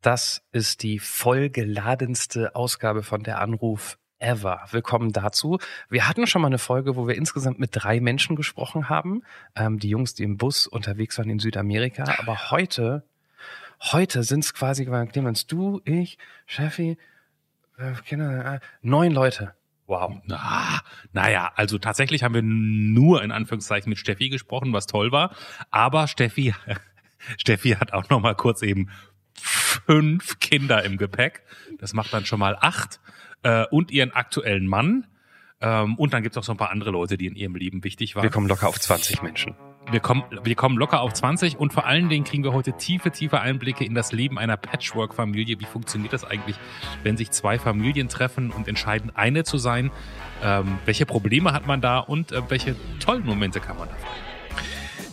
Das ist die vollgeladenste Ausgabe von der Anruf ever. Willkommen dazu. Wir hatten schon mal eine Folge, wo wir insgesamt mit drei Menschen gesprochen haben. Ähm, die Jungs, die im Bus unterwegs waren in Südamerika. Aber heute, heute sind es quasi, Clemens, du, ich, Steffi, äh, äh, neun Leute. Wow. Na, naja, also tatsächlich haben wir nur in Anführungszeichen mit Steffi gesprochen, was toll war. Aber Steffi, Steffi hat auch noch mal kurz eben fünf Kinder im Gepäck. Das macht dann schon mal acht. Äh, und ihren aktuellen Mann. Ähm, und dann gibt's auch so ein paar andere Leute, die in ihrem Leben wichtig waren. Wir kommen locker auf 20 Menschen. Wir kommen, wir kommen locker auf 20 und vor allen Dingen kriegen wir heute tiefe, tiefe Einblicke in das Leben einer Patchwork-Familie. Wie funktioniert das eigentlich, wenn sich zwei Familien treffen und entscheiden, eine zu sein? Ähm, welche Probleme hat man da und äh, welche tollen Momente kann man da feiern?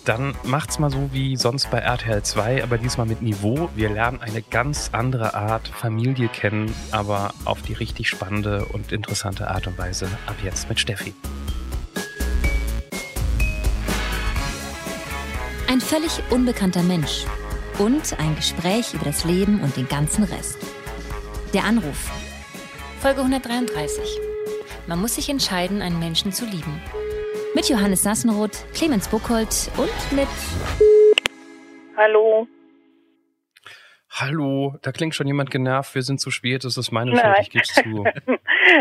Dann macht's mal so wie sonst bei RTL 2, aber diesmal mit Niveau. Wir lernen eine ganz andere Art Familie kennen, aber auf die richtig spannende und interessante Art und Weise. Ab jetzt mit Steffi. Ein völlig unbekannter Mensch und ein Gespräch über das Leben und den ganzen Rest. Der Anruf. Folge 133. Man muss sich entscheiden, einen Menschen zu lieben. Mit Johannes Sassenroth, Clemens Buchholz und mit. Hallo. Hallo, da klingt schon jemand genervt. Wir sind zu spät, das ist meine Schuld, ich geb's zu.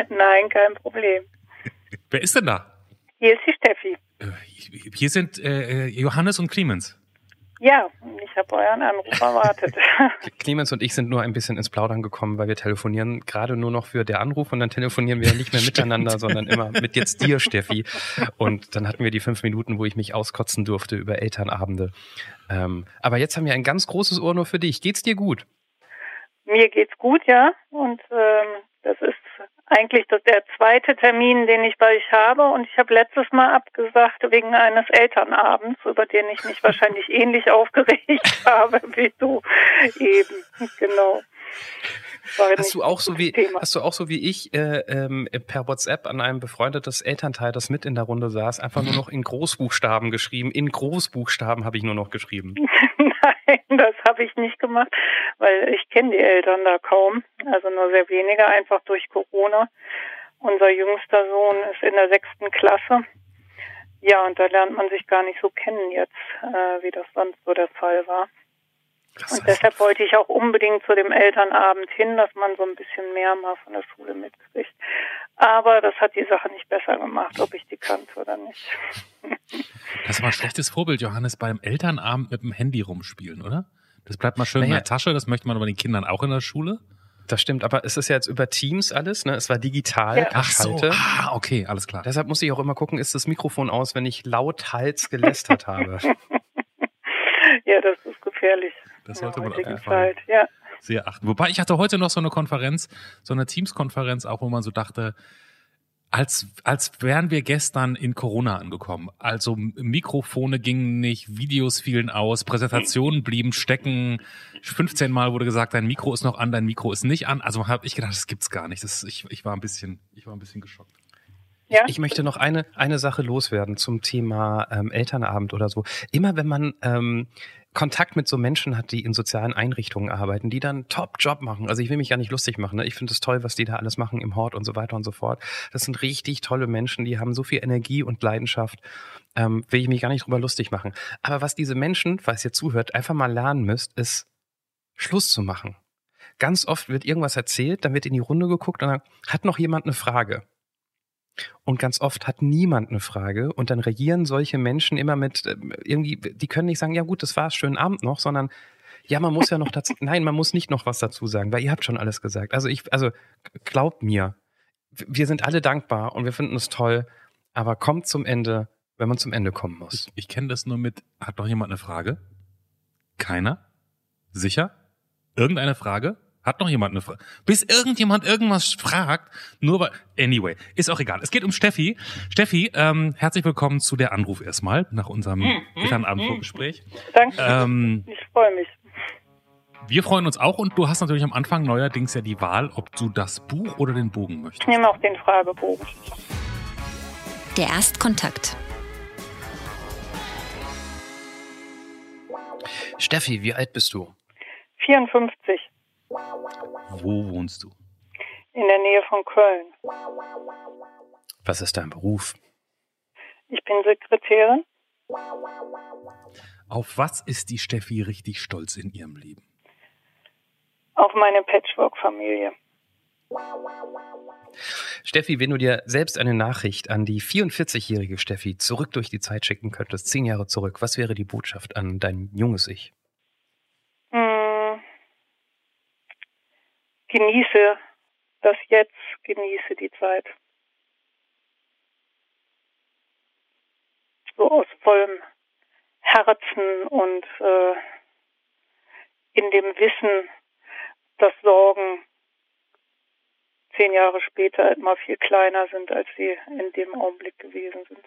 Nein, kein Problem. Wer ist denn da? Hier ist die Steffi. Äh, hier sind äh, Johannes und Clemens. Ja, ich habe euren Anruf erwartet. Clemens und ich sind nur ein bisschen ins Plaudern gekommen, weil wir telefonieren gerade nur noch für der Anruf und dann telefonieren wir nicht mehr miteinander, sondern immer mit jetzt dir, Steffi. Und dann hatten wir die fünf Minuten, wo ich mich auskotzen durfte über Elternabende. Ähm, aber jetzt haben wir ein ganz großes Ohr nur für dich. Geht's dir gut? Mir geht's gut, ja. Und ähm, das ist eigentlich das der zweite Termin, den ich bei euch habe. Und ich habe letztes Mal abgesagt wegen eines Elternabends, über den ich mich wahrscheinlich ähnlich aufgeregt habe wie du eben. Genau. Hast du auch so wie Thema. hast du auch so wie ich äh, ähm, per WhatsApp an einem befreundetes Elternteil, das mit in der Runde saß, einfach nur noch in Großbuchstaben geschrieben. In Großbuchstaben habe ich nur noch geschrieben. Nein, das habe ich nicht gemacht, weil ich kenne die Eltern da kaum, also nur sehr wenige, einfach durch Corona. Unser jüngster Sohn ist in der sechsten Klasse. Ja, und da lernt man sich gar nicht so kennen jetzt, äh, wie das sonst so der Fall war. Das und deshalb wollte ich auch unbedingt zu dem Elternabend hin, dass man so ein bisschen mehr mal von der Schule mitkriegt. Aber das hat die Sache nicht besser gemacht, ob ich die kannte oder nicht. Das war ein schlechtes Vorbild, Johannes, beim Elternabend mit dem Handy rumspielen, oder? Das bleibt mal schön naja. in der Tasche, das möchte man aber den Kindern auch in der Schule. Das stimmt, aber es ist ja jetzt über Teams alles, ne? Es war digital, ja. Ach so. Ah, okay, alles klar. Deshalb muss ich auch immer gucken, ist das Mikrofon aus, wenn ich laut Hals gelästert habe. ja, das ist gefährlich. Das sollte man auf jeden Fall ja. sehr achten. Wobei ich hatte heute noch so eine Konferenz, so eine Teams-Konferenz, auch wo man so dachte, als, als wären wir gestern in Corona angekommen. Also Mikrofone gingen nicht, Videos fielen aus, Präsentationen blieben stecken. 15 Mal wurde gesagt, dein Mikro ist noch an, dein Mikro ist nicht an. Also habe ich gedacht, das gibt's gar nicht. Das, ich, ich, war ein bisschen, ich war ein bisschen geschockt. Ja. Ich möchte noch eine, eine Sache loswerden zum Thema ähm, Elternabend oder so. Immer wenn man ähm, Kontakt mit so Menschen hat, die in sozialen Einrichtungen arbeiten, die dann Top-Job machen. Also ich will mich gar nicht lustig machen. Ne? Ich finde es toll, was die da alles machen im Hort und so weiter und so fort. Das sind richtig tolle Menschen, die haben so viel Energie und Leidenschaft. Ähm, will ich mich gar nicht drüber lustig machen. Aber was diese Menschen, falls ihr zuhört, einfach mal lernen müsst, ist Schluss zu machen. Ganz oft wird irgendwas erzählt, dann wird in die Runde geguckt und dann hat noch jemand eine Frage. Und ganz oft hat niemand eine Frage und dann reagieren solche Menschen immer mit äh, irgendwie, die können nicht sagen, ja gut, das war's, schönen Abend noch, sondern ja, man muss ja noch dazu, nein, man muss nicht noch was dazu sagen, weil ihr habt schon alles gesagt. Also ich, also glaubt mir, wir sind alle dankbar und wir finden es toll, aber kommt zum Ende, wenn man zum Ende kommen muss. Ich, ich kenne das nur mit, hat doch jemand eine Frage? Keiner? Sicher? Irgendeine Frage? Hat noch jemand eine Frage? Bis irgendjemand irgendwas fragt, nur weil. Anyway, ist auch egal. Es geht um Steffi. Steffi, ähm, herzlich willkommen zu der Anruf erstmal nach unserem mhm. Elternabendvorgespräch. Danke. Ähm, ich freue mich. Wir freuen uns auch und du hast natürlich am Anfang neuerdings ja die Wahl, ob du das Buch oder den Bogen möchtest. Ich nehme auch den Fragebogen. Der Erstkontakt. Steffi, wie alt bist du? 54. Wo wohnst du? In der Nähe von Köln. Was ist dein Beruf? Ich bin Sekretärin. Auf was ist die Steffi richtig stolz in ihrem Leben? Auf meine Patchwork-Familie. Steffi, wenn du dir selbst eine Nachricht an die 44-jährige Steffi zurück durch die Zeit schicken könntest, zehn Jahre zurück, was wäre die Botschaft an dein junges Ich? Genieße das Jetzt, genieße die Zeit. So aus vollem Herzen und äh, in dem Wissen, dass Sorgen zehn Jahre später immer viel kleiner sind, als sie in dem Augenblick gewesen sind.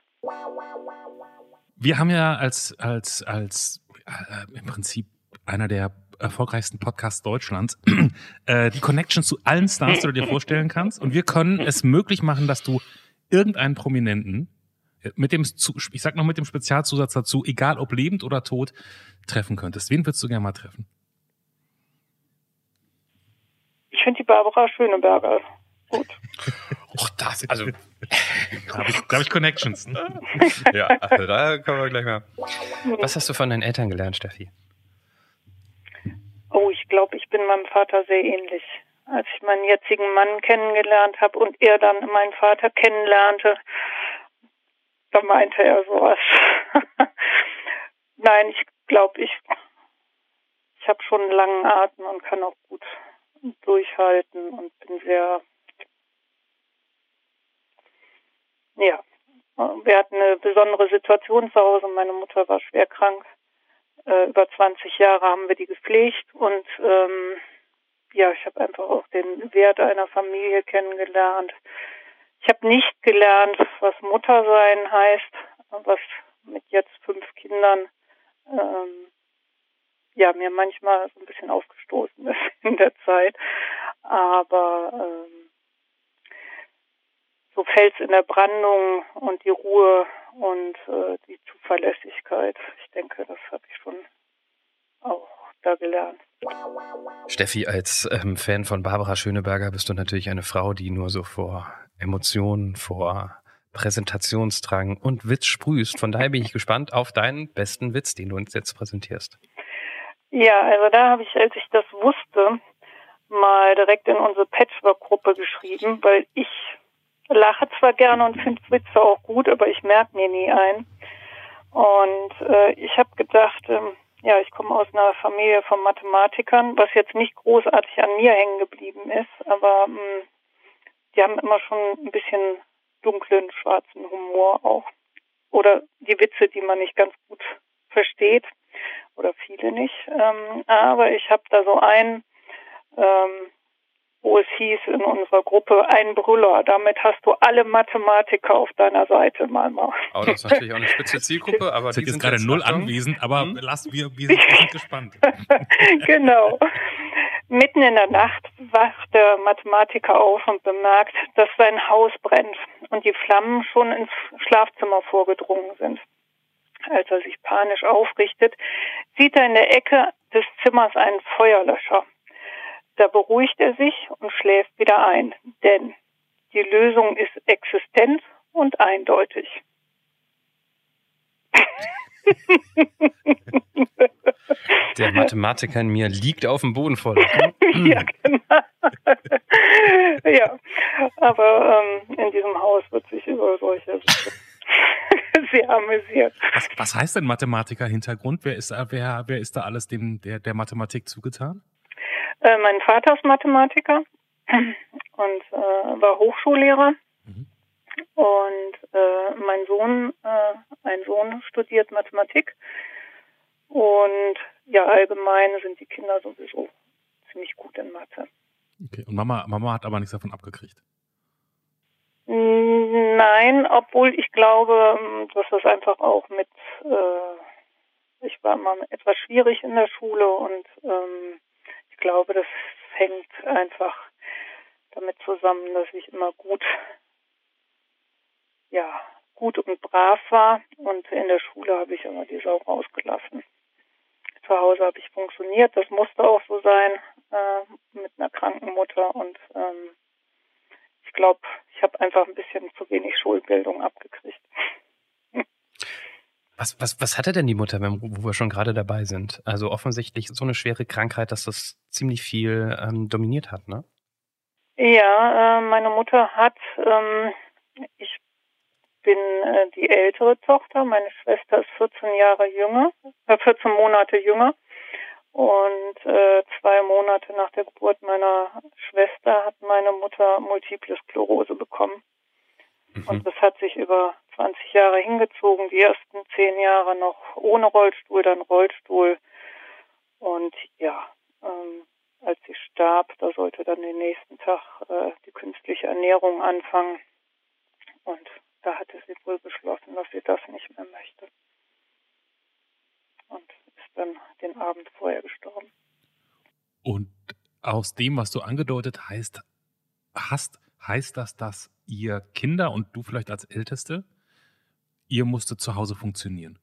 Wir haben ja als, als, als äh, im Prinzip einer der erfolgreichsten Podcasts Deutschlands äh, die Connection zu allen Stars, die du dir vorstellen kannst. Und wir können es möglich machen, dass du irgendeinen Prominenten mit dem, ich sag noch mit dem Spezialzusatz dazu, egal ob lebend oder tot, treffen könntest. Wen würdest du gerne mal treffen? Ich finde die Barbara Schöneberger gut. Och, das, also. da habe ich, hab ich Connections. Ne? ja, also da kommen wir gleich mal. Was hast du von deinen Eltern gelernt, Steffi? Ich glaube, ich bin meinem Vater sehr ähnlich. Als ich meinen jetzigen Mann kennengelernt habe und er dann meinen Vater kennenlernte, da meinte er sowas. Nein, ich glaube, ich, ich habe schon einen langen Atem und kann auch gut durchhalten und bin sehr, ja, wir hatten eine besondere Situation zu Hause. Meine Mutter war schwer krank. Äh, über 20 Jahre haben wir die gepflegt und ähm, ja, ich habe einfach auch den Wert einer Familie kennengelernt. Ich habe nicht gelernt, was Muttersein heißt, was mit jetzt fünf Kindern ähm, ja mir manchmal so ein bisschen aufgestoßen ist in der Zeit. Aber ähm, so Fels in der Brandung und die Ruhe und äh, die Zuverlässigkeit, ich denke, das habe ich schon auch da gelernt. Steffi, als ähm, Fan von Barbara Schöneberger bist du natürlich eine Frau, die nur so vor Emotionen, vor Präsentationsdrang und Witz sprühst. Von daher bin ich gespannt auf deinen besten Witz, den du uns jetzt präsentierst. Ja, also da habe ich, als ich das wusste, mal direkt in unsere Patchwork-Gruppe geschrieben, weil ich lache zwar gerne und finde Witze auch gut, aber ich merke mir nie ein. Und äh, ich habe gedacht, ähm, ja, ich komme aus einer Familie von Mathematikern, was jetzt nicht großartig an mir hängen geblieben ist, aber ähm, die haben immer schon ein bisschen dunklen, schwarzen Humor auch. Oder die Witze, die man nicht ganz gut versteht. Oder viele nicht. Ähm, aber ich habe da so einen, ähm, wo es hieß in unserer Gruppe, ein Brüller. Damit hast du alle Mathematiker auf deiner Seite, Mama. Oh, das ist natürlich auch eine spitze Zielgruppe, aber die sind gerade null anwesend, aber hm? lass, wir, wir sind gespannt. genau. Mitten in der Nacht wacht der Mathematiker auf und bemerkt, dass sein Haus brennt und die Flammen schon ins Schlafzimmer vorgedrungen sind. Als er sich panisch aufrichtet, sieht er in der Ecke des Zimmers einen Feuerlöscher. Da beruhigt er sich und schläft wieder ein, denn die Lösung ist existent und eindeutig. Der Mathematiker in mir liegt auf dem Boden voll. ja, genau. ja, aber ähm, in diesem Haus wird sich über solche sehr amüsiert. Was, was heißt denn Mathematiker-Hintergrund? Wer ist, wer, wer ist da alles dem, der, der Mathematik zugetan? Äh, mein Vater ist Mathematiker und äh, war Hochschullehrer. Mhm. Und äh, mein Sohn, äh, ein Sohn studiert Mathematik. Und ja, allgemein sind die Kinder sowieso ziemlich gut in Mathe. Okay, und Mama, Mama hat aber nichts davon abgekriegt. Nein, obwohl ich glaube, dass das einfach auch mit, äh, ich war immer etwas schwierig in der Schule und ähm, ich glaube, das hängt einfach damit zusammen, dass ich immer gut, ja, gut und brav war und in der Schule habe ich immer die Sau rausgelassen. Zu Hause habe ich funktioniert, das musste auch so sein äh, mit einer kranken Mutter und ähm, ich glaube, ich habe einfach ein bisschen zu wenig Schulbildung abgekriegt. Was, was, was hatte denn die Mutter, wo wir schon gerade dabei sind? Also offensichtlich so eine schwere Krankheit, dass das ziemlich viel ähm, dominiert hat, ne? Ja, äh, meine Mutter hat, ähm, ich bin äh, die ältere Tochter, meine Schwester ist 14 Jahre jünger, äh, 14 Monate jünger. Und äh, zwei Monate nach der Geburt meiner Schwester hat meine Mutter Multiple Sklerose bekommen. Mhm. Und das hat sich über 20 Jahre hingezogen. Die ersten zehn Jahre noch ohne Rollstuhl, dann Rollstuhl. Und ja, ähm, als sie starb, da sollte dann den nächsten Tag äh, die künstliche Ernährung anfangen. Und da hatte sie wohl beschlossen, dass sie das nicht mehr möchte. Und ist dann den Abend vorher gestorben. Und aus dem, was du angedeutet heißt, hast, heißt das, dass ihr Kinder und du vielleicht als Älteste, ihr musstet zu Hause funktionieren,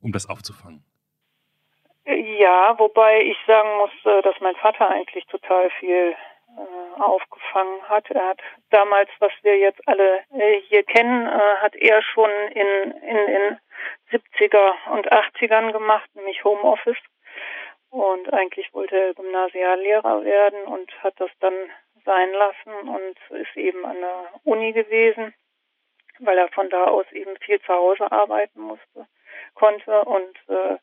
um das aufzufangen? Ja, wobei ich sagen muss, dass mein Vater eigentlich total viel äh, aufgefangen hat. Er hat damals, was wir jetzt alle äh, hier kennen, äh, hat er schon in, in den 70er und 80ern gemacht, nämlich Homeoffice. Und eigentlich wollte er Gymnasiallehrer werden und hat das dann sein lassen und ist eben an der Uni gewesen, weil er von da aus eben viel zu Hause arbeiten musste, konnte und äh,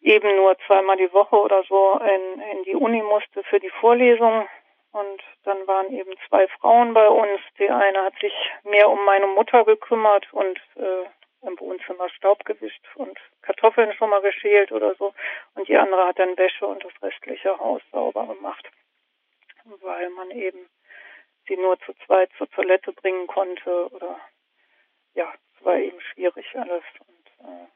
eben nur zweimal die Woche oder so in, in die Uni musste für die Vorlesung. Und dann waren eben zwei Frauen bei uns. Die eine hat sich mehr um meine Mutter gekümmert und äh, im Wohnzimmer Staub gewischt und Kartoffeln schon mal geschält oder so. Und die andere hat dann Wäsche und das restliche Haus sauber gemacht. Weil man eben sie nur zu zweit zur Toilette bringen konnte oder ja, es war eben schwierig alles. Und äh,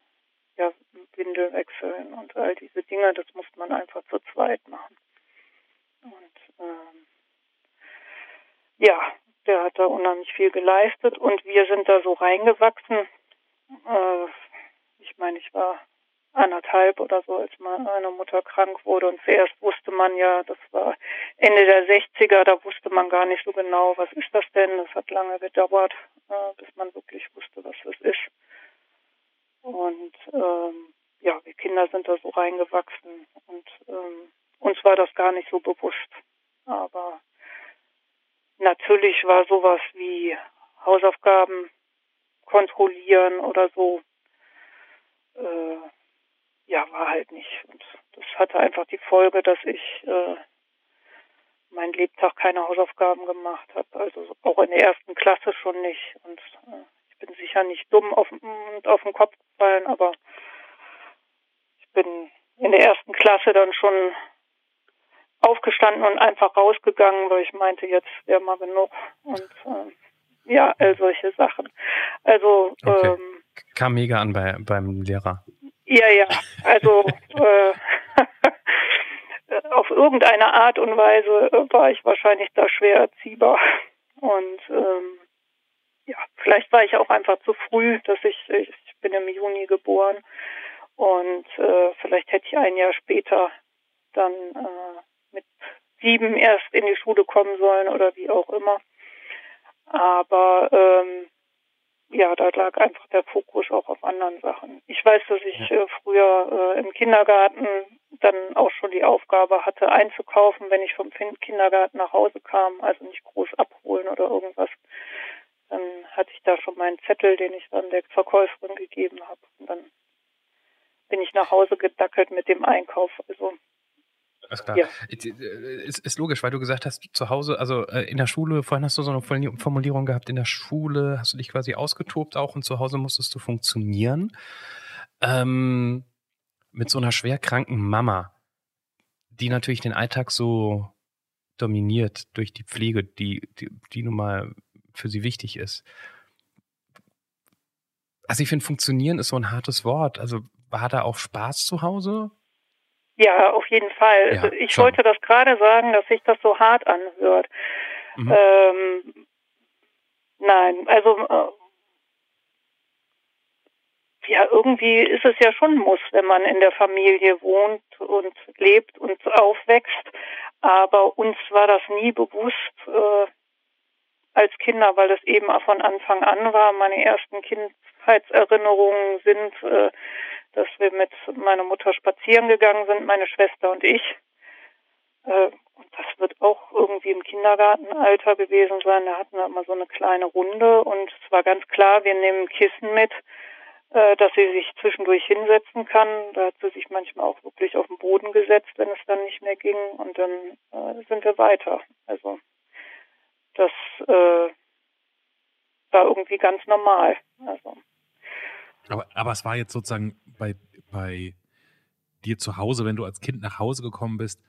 ja, Windel wechseln und all diese Dinge, das musste man einfach zu zweit machen. Und ähm, ja, der hat da unheimlich viel geleistet und wir sind da so reingewachsen. Äh, ich meine, ich war anderthalb oder so, als meine Mutter krank wurde. Und zuerst wusste man ja, das war Ende der 60er, da wusste man gar nicht so genau, was ist das denn. Das hat lange gedauert, äh, bis man wirklich wusste, was das ist. Und ähm, ja, wir Kinder sind da so reingewachsen und ähm, uns war das gar nicht so bewusst. Aber natürlich war sowas wie Hausaufgaben kontrollieren oder so, äh, ja, war halt nicht. Und das hatte einfach die Folge, dass ich äh, meinen Lebtag keine Hausaufgaben gemacht habe, also auch in der ersten Klasse schon nicht. Und äh, ich bin sicher nicht dumm auf, auf den Kopf gefallen, aber ich bin in der ersten Klasse dann schon aufgestanden und einfach rausgegangen, weil ich meinte, jetzt wäre mal genug. Und äh, ja, all solche Sachen. Also okay. ähm, kam mega an bei, beim Lehrer. Ja, ja. Also äh, auf irgendeine Art und Weise war ich wahrscheinlich da schwer erziehbar. Und ähm, ja, vielleicht war ich auch einfach zu früh, dass ich, ich bin im Juni geboren und äh, vielleicht hätte ich ein Jahr später dann äh, mit sieben erst in die Schule kommen sollen oder wie auch immer. Aber ähm, ja, da lag einfach der Fokus auch auf anderen Sachen. Ich weiß, dass ich äh, früher äh, im Kindergarten dann auch schon die Aufgabe hatte, einzukaufen, wenn ich vom Kindergarten nach Hause kam, also nicht groß abholen oder irgendwas. Dann hatte ich da schon meinen Zettel, den ich dann der Verkäuferin gegeben habe. Und dann bin ich nach Hause gedackelt mit dem Einkauf. Also alles klar. Ja. Ist, ist logisch, weil du gesagt hast, zu Hause, also äh, in der Schule, vorhin hast du so eine Formulierung gehabt, in der Schule hast du dich quasi ausgetobt auch und zu Hause musstest du funktionieren. Ähm, mit so einer schwerkranken Mama, die natürlich den Alltag so dominiert durch die Pflege, die, die, die nun mal für sie wichtig ist. Also ich finde, funktionieren ist so ein hartes Wort. Also war da auch Spaß zu Hause? Ja, auf jeden Fall. Ja, ich schon. wollte das gerade sagen, dass sich das so hart anhört. Mhm. Ähm, nein, also äh, ja, irgendwie ist es ja schon ein Muss, wenn man in der Familie wohnt und lebt und aufwächst. Aber uns war das nie bewusst äh, als Kinder, weil das eben von Anfang an war. Meine ersten Kind Kindheitserinnerungen sind, äh, dass wir mit meiner Mutter spazieren gegangen sind, meine Schwester und ich. Äh, das wird auch irgendwie im Kindergartenalter gewesen sein. Da hatten wir immer so eine kleine Runde und es war ganz klar, wir nehmen Kissen mit, äh, dass sie sich zwischendurch hinsetzen kann. Da hat sie sich manchmal auch wirklich auf den Boden gesetzt, wenn es dann nicht mehr ging und dann äh, sind wir weiter. Also das war irgendwie ganz normal. Also. Aber, aber es war jetzt sozusagen bei, bei dir zu Hause, wenn du als Kind nach Hause gekommen bist,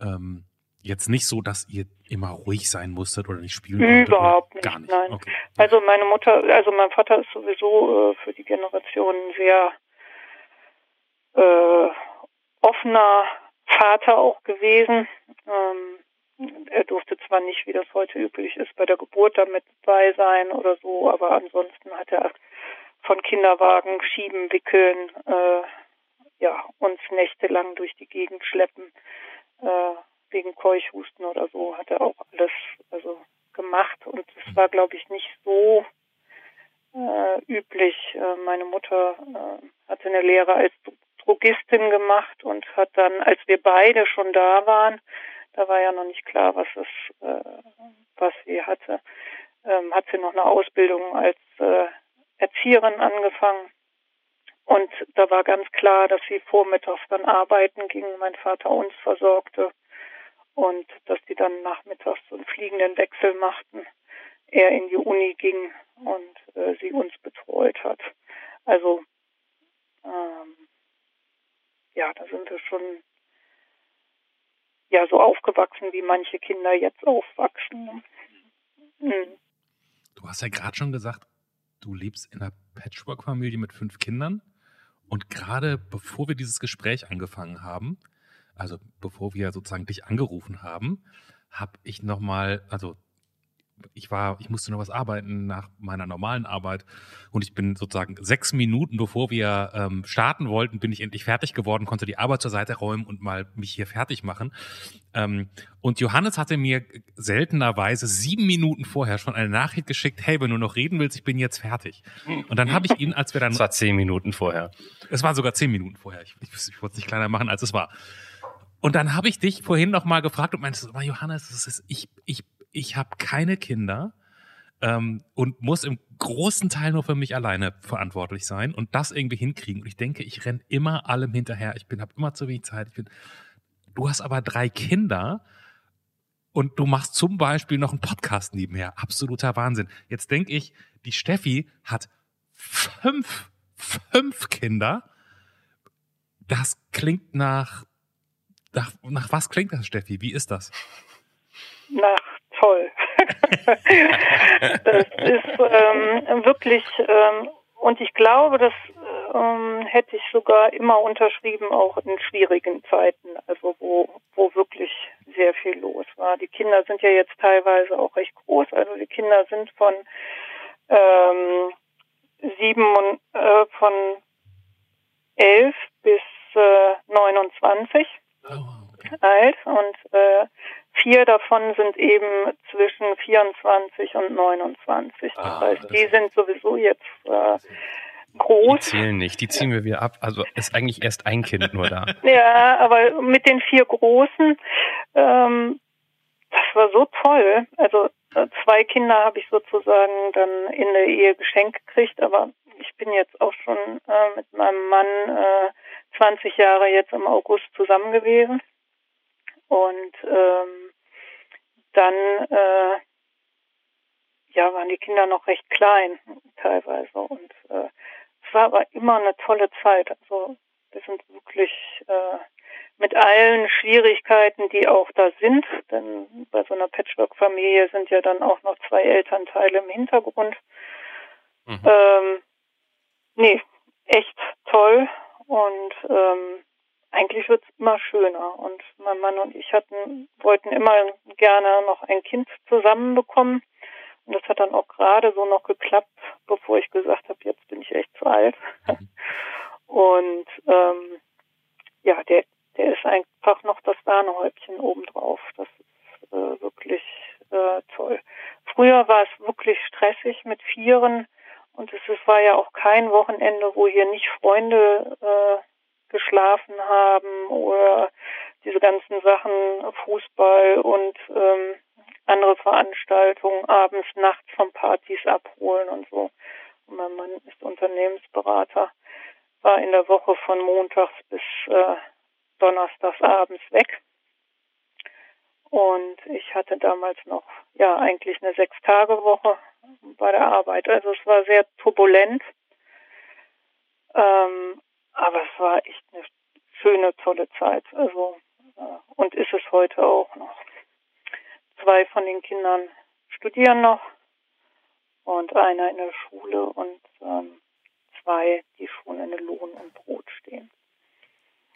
ähm, jetzt nicht so, dass ihr immer ruhig sein musstet oder nicht spielen konntet? Überhaupt nicht, gar nicht. Nein. Okay. Also meine Mutter, also mein Vater ist sowieso äh, für die Generation sehr äh, offener Vater auch gewesen. Ähm, er durfte zwar nicht, wie das heute üblich ist, bei der Geburt damit dabei sein oder so, aber ansonsten hat er von Kinderwagen schieben, wickeln, äh, ja, uns nächtelang durch die Gegend schleppen. Äh, wegen Keuchhusten oder so hat er auch alles also gemacht und es war glaube ich nicht so äh, üblich. Äh, meine Mutter äh, hatte eine Lehre als Drogistin gemacht und hat dann, als wir beide schon da waren, da war ja noch nicht klar, was es, äh, was sie hatte, ähm, hat sie noch eine Ausbildung als äh, Erzieherin angefangen. Und da war ganz klar, dass sie vormittags dann arbeiten ging, mein Vater uns versorgte und dass die dann nachmittags so einen fliegenden Wechsel machten. Er in die Uni ging und äh, sie uns betreut hat. Also ähm, ja, da sind wir schon ja so aufgewachsen, wie manche Kinder jetzt aufwachsen. Mhm. Du hast ja gerade schon gesagt, du lebst in einer Patchwork-Familie mit fünf Kindern. Und gerade bevor wir dieses Gespräch angefangen haben, also bevor wir sozusagen dich angerufen haben, habe ich nochmal, also ich war, ich musste noch was arbeiten nach meiner normalen Arbeit und ich bin sozusagen sechs Minuten bevor wir ähm, starten wollten, bin ich endlich fertig geworden, konnte die Arbeit zur Seite räumen und mal mich hier fertig machen. Ähm, und Johannes hatte mir seltenerweise sieben Minuten vorher schon eine Nachricht geschickt, hey, wenn du noch reden willst, ich bin jetzt fertig. Und dann habe ich ihn, als wir dann... Es war zehn Minuten vorher. Es war sogar zehn Minuten vorher. Ich, ich, ich wollte es nicht kleiner machen, als es war. Und dann habe ich dich vorhin noch mal gefragt und meinte, Johannes, das ist, ich, ich, ich habe keine Kinder ähm, und muss im großen Teil nur für mich alleine verantwortlich sein und das irgendwie hinkriegen. Und ich denke, ich renn immer allem hinterher. Ich bin, habe immer zu wenig Zeit. Ich bin, du hast aber drei Kinder und du machst zum Beispiel noch einen Podcast nebenher. Absoluter Wahnsinn. Jetzt denke ich, die Steffi hat fünf, fünf Kinder. Das klingt nach nach, nach was klingt das, Steffi? Wie ist das? Nach toll. das ist ähm, wirklich, ähm, und ich glaube, das ähm, hätte ich sogar immer unterschrieben, auch in schwierigen Zeiten, also wo, wo wirklich sehr viel los war. Die Kinder sind ja jetzt teilweise auch recht groß, also die Kinder sind von ähm, sieben und äh, von elf bis äh, 29 alt und äh, vier davon sind eben zwischen 24 und 29. Ah, das heißt, die sind sowieso jetzt äh, groß. Die zählen nicht, die ziehen wir wieder ab. Also ist eigentlich erst ein Kind nur da. ja, aber mit den vier Großen, ähm, das war so toll. Also äh, zwei Kinder habe ich sozusagen dann in der Ehe geschenkt gekriegt, aber ich bin jetzt auch schon äh, mit meinem Mann äh, 20 Jahre jetzt im August zusammen gewesen. Und ähm, dann äh, ja, waren die Kinder noch recht klein teilweise. Und äh, es war aber immer eine tolle Zeit. Also wir sind wirklich äh, mit allen Schwierigkeiten, die auch da sind, denn bei so einer Patchwork-Familie sind ja dann auch noch zwei Elternteile im Hintergrund. Mhm. Ähm, nee, echt toll und ähm, eigentlich wird es immer schöner. Und mein Mann und ich hatten, wollten immer gerne noch ein Kind zusammenbekommen. Und das hat dann auch gerade so noch geklappt, bevor ich gesagt habe, jetzt bin ich echt zu alt. Und ähm, ja, der, der ist einfach noch das Sahnehäubchen obendrauf. Das ist äh, wirklich äh, toll. Früher war es wirklich stressig mit Vieren Und es, es war ja auch kein Wochenende, wo hier nicht Freunde äh, geschlafen haben oder diese ganzen Sachen, Fußball und ähm, andere Veranstaltungen, abends, nachts von Partys abholen und so. Und mein Mann ist Unternehmensberater, war in der Woche von montags bis äh, donnerstags abends weg. Und ich hatte damals noch, ja, eigentlich eine Sechs-Tage-Woche bei der Arbeit. Also es war sehr turbulent. Ähm, aber es war echt eine schöne, tolle Zeit. Also, äh, und ist es heute auch noch. Zwei von den Kindern studieren noch und einer in der Schule und ähm, zwei, die schon in Lohn und Brot stehen.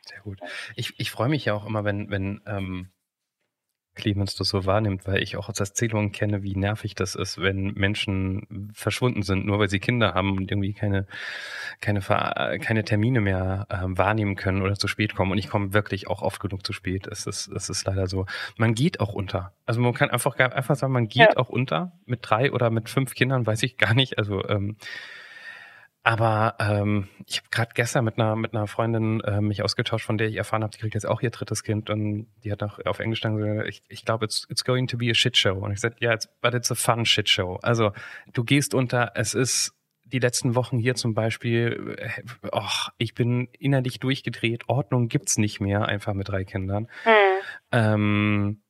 Sehr gut. Ich, ich freue mich ja auch immer, wenn, wenn ähm, Clemens das so wahrnimmt, weil ich auch aus Erzählungen kenne, wie nervig das ist, wenn Menschen verschwunden sind, nur weil sie Kinder haben und irgendwie keine, keine, keine Termine mehr äh, wahrnehmen können oder zu spät kommen. Und ich komme wirklich auch oft genug zu spät. Es ist, es ist leider so. Man geht auch unter. Also man kann einfach, einfach sagen, man geht ja. auch unter. Mit drei oder mit fünf Kindern weiß ich gar nicht. Also ähm, aber ähm, ich habe gerade gestern mit einer mit einer Freundin äh, mich ausgetauscht, von der ich erfahren habe, die kriegt jetzt auch ihr drittes Kind und die hat auch auf Englisch dann gesagt, ich, ich glaube, it's, it's going to be a shit show. Und ich sagte, ja, yeah, but it's a fun shit show. Also du gehst unter, es ist die letzten Wochen hier zum Beispiel, äh, och, ich bin innerlich durchgedreht, Ordnung gibt's nicht mehr, einfach mit drei Kindern. Mhm. Ähm,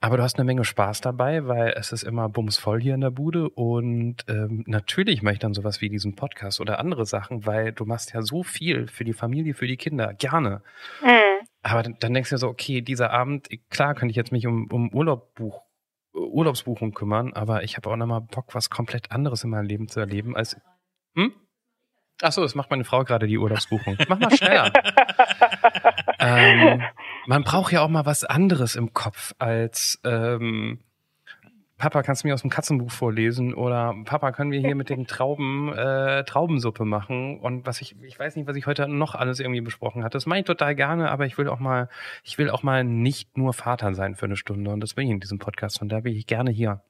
aber du hast eine Menge Spaß dabei, weil es ist immer bumsvoll hier in der Bude und ähm, natürlich mache ich dann sowas wie diesen Podcast oder andere Sachen, weil du machst ja so viel für die Familie, für die Kinder, gerne. Mhm. Aber dann, dann, denkst du so, okay, dieser Abend, klar könnte ich jetzt mich um, um Urlaub buch, Urlaubsbuchung kümmern, aber ich habe auch nochmal Bock, was komplett anderes in meinem Leben zu erleben als. Hm? Ach so, das macht meine Frau gerade die Urlaubsbuchung. Mach mal schneller. ähm, man braucht ja auch mal was anderes im Kopf als ähm, Papa, kannst du mir aus dem Katzenbuch vorlesen? Oder Papa, können wir hier mit den Trauben äh, Traubensuppe machen? Und was ich, ich weiß nicht, was ich heute noch alles irgendwie besprochen hatte. Das mache ich total gerne, aber ich will auch mal, ich will auch mal nicht nur Vater sein für eine Stunde. Und das bin ich in diesem Podcast. Und da bin ich gerne hier.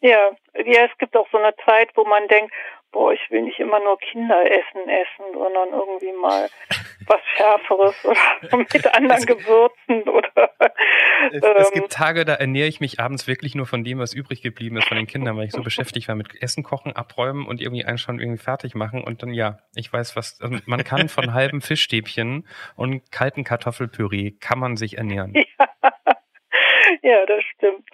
Ja, ja, es gibt auch so eine Zeit, wo man denkt, boah, ich will nicht immer nur Kinderessen essen, sondern irgendwie mal was Schärferes oder mit anderen Gewürzen oder. Es, ähm, es, gibt Tage, da ernähre ich mich abends wirklich nur von dem, was übrig geblieben ist von den Kindern, weil ich so beschäftigt war mit Essen kochen, abräumen und irgendwie einen schon irgendwie fertig machen und dann ja, ich weiß was, also man kann von halben Fischstäbchen und kalten Kartoffelpüree kann man sich ernähren. Ja. ja, das stimmt.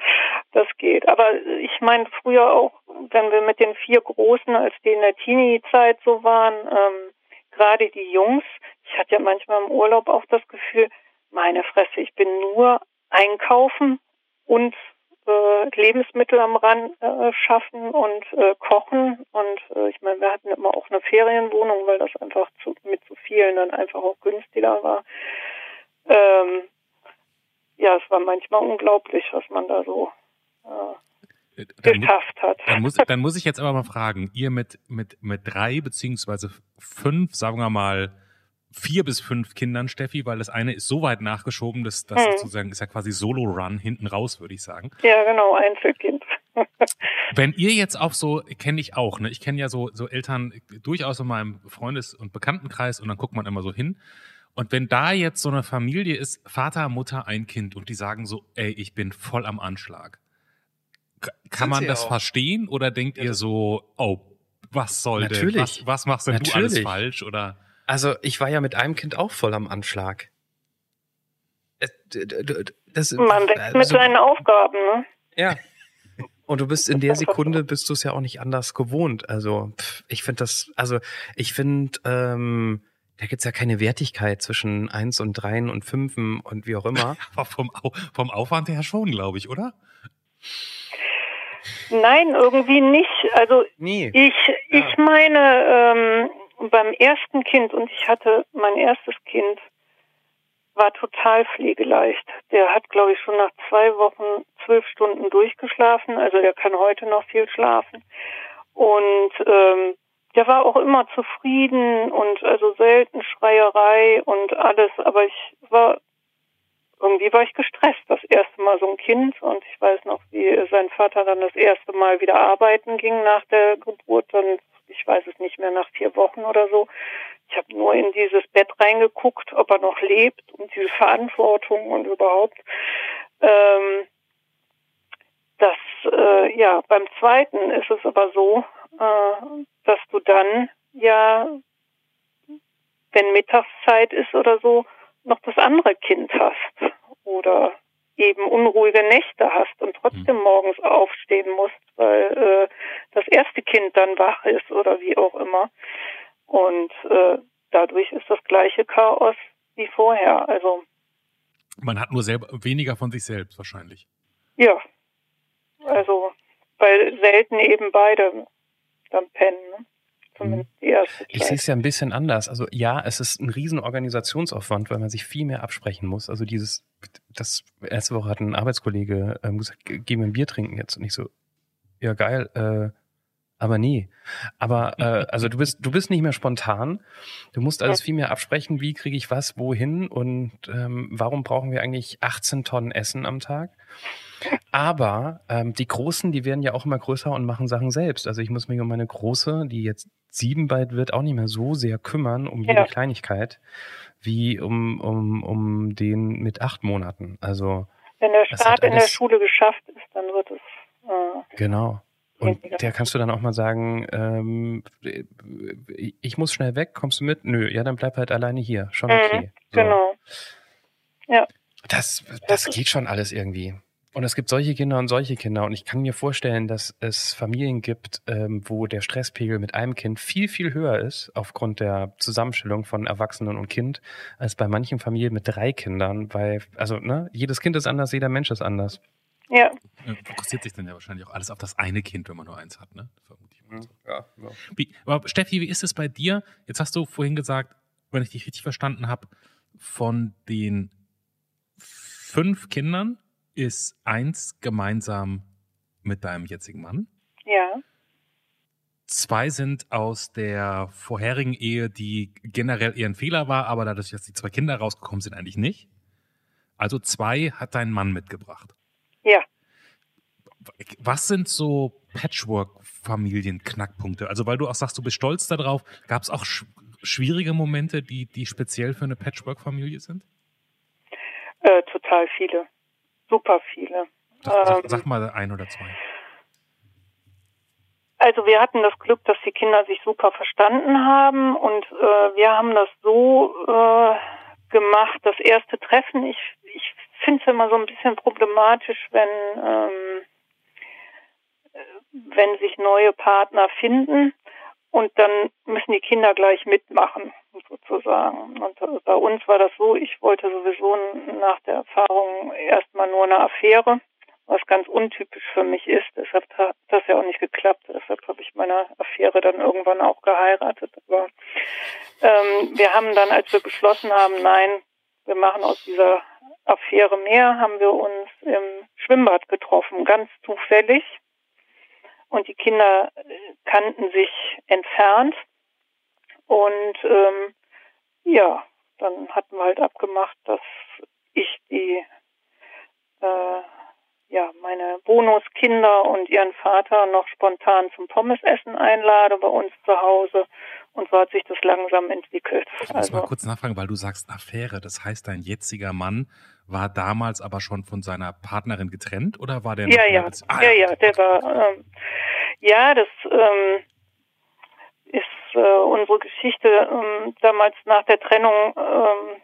Das geht. Aber ich meine, früher auch wenn wir mit den vier Großen, als die in der Teenie-Zeit so waren, ähm, gerade die Jungs, ich hatte ja manchmal im Urlaub auch das Gefühl, meine Fresse, ich bin nur einkaufen und äh, Lebensmittel am Rand äh, schaffen und äh, kochen. Und äh, ich meine, wir hatten immer auch eine Ferienwohnung, weil das einfach zu, mit zu vielen dann einfach auch günstiger war. Ähm, ja, es war manchmal unglaublich, was man da so äh, dann, geschafft hat. Dann muss, dann muss ich jetzt aber mal fragen, ihr mit, mit, mit drei beziehungsweise fünf, sagen wir mal, vier bis fünf Kindern, Steffi, weil das eine ist so weit nachgeschoben, dass das hm. sozusagen ist ja quasi Solo-Run hinten raus, würde ich sagen. Ja, genau, Einzelkind. Wenn ihr jetzt auch so, kenne ich auch, ne? Ich kenne ja so, so Eltern durchaus in meinem Freundes- und Bekanntenkreis und dann guckt man immer so hin. Und wenn da jetzt so eine Familie ist, Vater, Mutter, ein Kind und die sagen so, ey, ich bin voll am Anschlag kann man das auch. verstehen oder denkt ja, ihr so, oh, was soll Natürlich. denn? Was, was machst denn Natürlich. du alles falsch? Oder? Also ich war ja mit einem Kind auch voll am Anschlag. Das, man denkt also, mit seinen Aufgaben, ne? Ja. Und du bist in der Sekunde bist du es ja auch nicht anders gewohnt. Also ich finde das, also ich finde, ähm, da gibt's ja keine Wertigkeit zwischen eins und dreien und fünfen und wie auch immer. Aber vom, vom Aufwand her schon, glaube ich, oder? Nein, irgendwie nicht. Also Nie. ich, ja. ich meine, ähm, beim ersten Kind, und ich hatte mein erstes Kind, war total pflegeleicht. Der hat, glaube ich, schon nach zwei Wochen zwölf Stunden durchgeschlafen. Also der kann heute noch viel schlafen. Und ähm, der war auch immer zufrieden und also selten Schreierei und alles. Aber ich war irgendwie war ich gestresst, das erste Mal so ein Kind. Und ich weiß noch, wie sein Vater dann das erste Mal wieder arbeiten ging nach der Geburt. Dann ich weiß es nicht mehr, nach vier Wochen oder so. Ich habe nur in dieses Bett reingeguckt, ob er noch lebt und diese Verantwortung und überhaupt. Ähm, das, äh, ja, beim zweiten ist es aber so, äh, dass du dann ja, wenn Mittagszeit ist oder so, noch das andere Kind hast oder eben unruhige Nächte hast und trotzdem mhm. morgens aufstehen musst, weil äh, das erste Kind dann wach ist oder wie auch immer. Und äh, dadurch ist das gleiche Chaos wie vorher. Also man hat nur selber weniger von sich selbst wahrscheinlich. Ja, also weil selten eben beide dann pennen. Ne? Zumindest die erste Zeit. Ich sehe es ja ein bisschen anders. Also ja, es ist ein riesen Organisationsaufwand, weil man sich viel mehr absprechen muss. Also dieses, das erste Woche hat ein Arbeitskollege ähm, gesagt, geh mir ein Bier trinken jetzt. Und ich so, ja geil, äh, aber nee. Aber äh, also du bist du bist nicht mehr spontan. Du musst alles viel mehr absprechen. Wie kriege ich was wohin und ähm, warum brauchen wir eigentlich 18 Tonnen Essen am Tag? Aber ähm, die Großen, die werden ja auch immer größer und machen Sachen selbst. Also ich muss mich um meine Große, die jetzt sieben bald wird, auch nicht mehr so sehr kümmern um jede ja. Kleinigkeit wie um, um, um den mit acht Monaten. Also wenn der Start in der Schule geschafft ist, dann wird es äh, genau. Und der kannst du dann auch mal sagen, ähm, ich muss schnell weg, kommst du mit? Nö, ja, dann bleib halt alleine hier. Schon mhm, okay. So. Genau. Ja. Das, das, das geht schon alles irgendwie. Und es gibt solche Kinder und solche Kinder. Und ich kann mir vorstellen, dass es Familien gibt, ähm, wo der Stresspegel mit einem Kind viel, viel höher ist, aufgrund der Zusammenstellung von Erwachsenen und Kind, als bei manchen Familien mit drei Kindern. Weil, also, ne, jedes Kind ist anders, jeder Mensch ist anders. Ja. Fokussiert sich dann ja wahrscheinlich auch alles auf das eine Kind, wenn man nur eins hat, ne? Mhm. Ja, ja. Wie, aber Steffi, wie ist es bei dir? Jetzt hast du vorhin gesagt, wenn ich dich richtig verstanden habe, von den fünf Kindern ist eins gemeinsam mit deinem jetzigen Mann. Ja. Zwei sind aus der vorherigen Ehe, die generell eher ein Fehler war, aber dadurch, dass die zwei Kinder rausgekommen sind, eigentlich nicht. Also zwei hat dein Mann mitgebracht. Was sind so Patchwork-Familien-Knackpunkte? Also, weil du auch sagst, du bist stolz darauf, gab es auch sch schwierige Momente, die, die speziell für eine Patchwork-Familie sind? Äh, total viele. Super viele. Sag, sag, ähm, sag mal ein oder zwei. Also wir hatten das Glück, dass die Kinder sich super verstanden haben und äh, wir haben das so äh, gemacht, das erste Treffen. Ich, ich finde es immer so ein bisschen problematisch, wenn, ähm, wenn sich neue Partner finden und dann müssen die Kinder gleich mitmachen, sozusagen. Und bei uns war das so, ich wollte sowieso nach der Erfahrung erstmal nur eine Affäre, was ganz untypisch für mich ist. Deshalb hat das ja auch nicht geklappt. Deshalb habe ich meine Affäre dann irgendwann auch geheiratet. Aber ähm, wir haben dann, als wir beschlossen haben, nein, wir machen aus dieser Affäre mehr, haben wir uns im Schwimmbad getroffen, ganz zufällig. Und die Kinder äh, kannten sich entfernt. Und ähm, ja, dann hatten wir halt abgemacht, dass ich die äh, ja, meine Bonuskinder und ihren Vater noch spontan zum Pommesessen einlade bei uns zu Hause. Und so hat sich das langsam entwickelt. Ich muss also, mal kurz nachfragen, weil du sagst Affäre. Das heißt, dein jetziger Mann war damals aber schon von seiner Partnerin getrennt oder war der? Ja, ja, ah, ja, ja, der war. Ähm, ja, das ähm, ist äh, unsere Geschichte. Ähm, damals nach der Trennung ähm,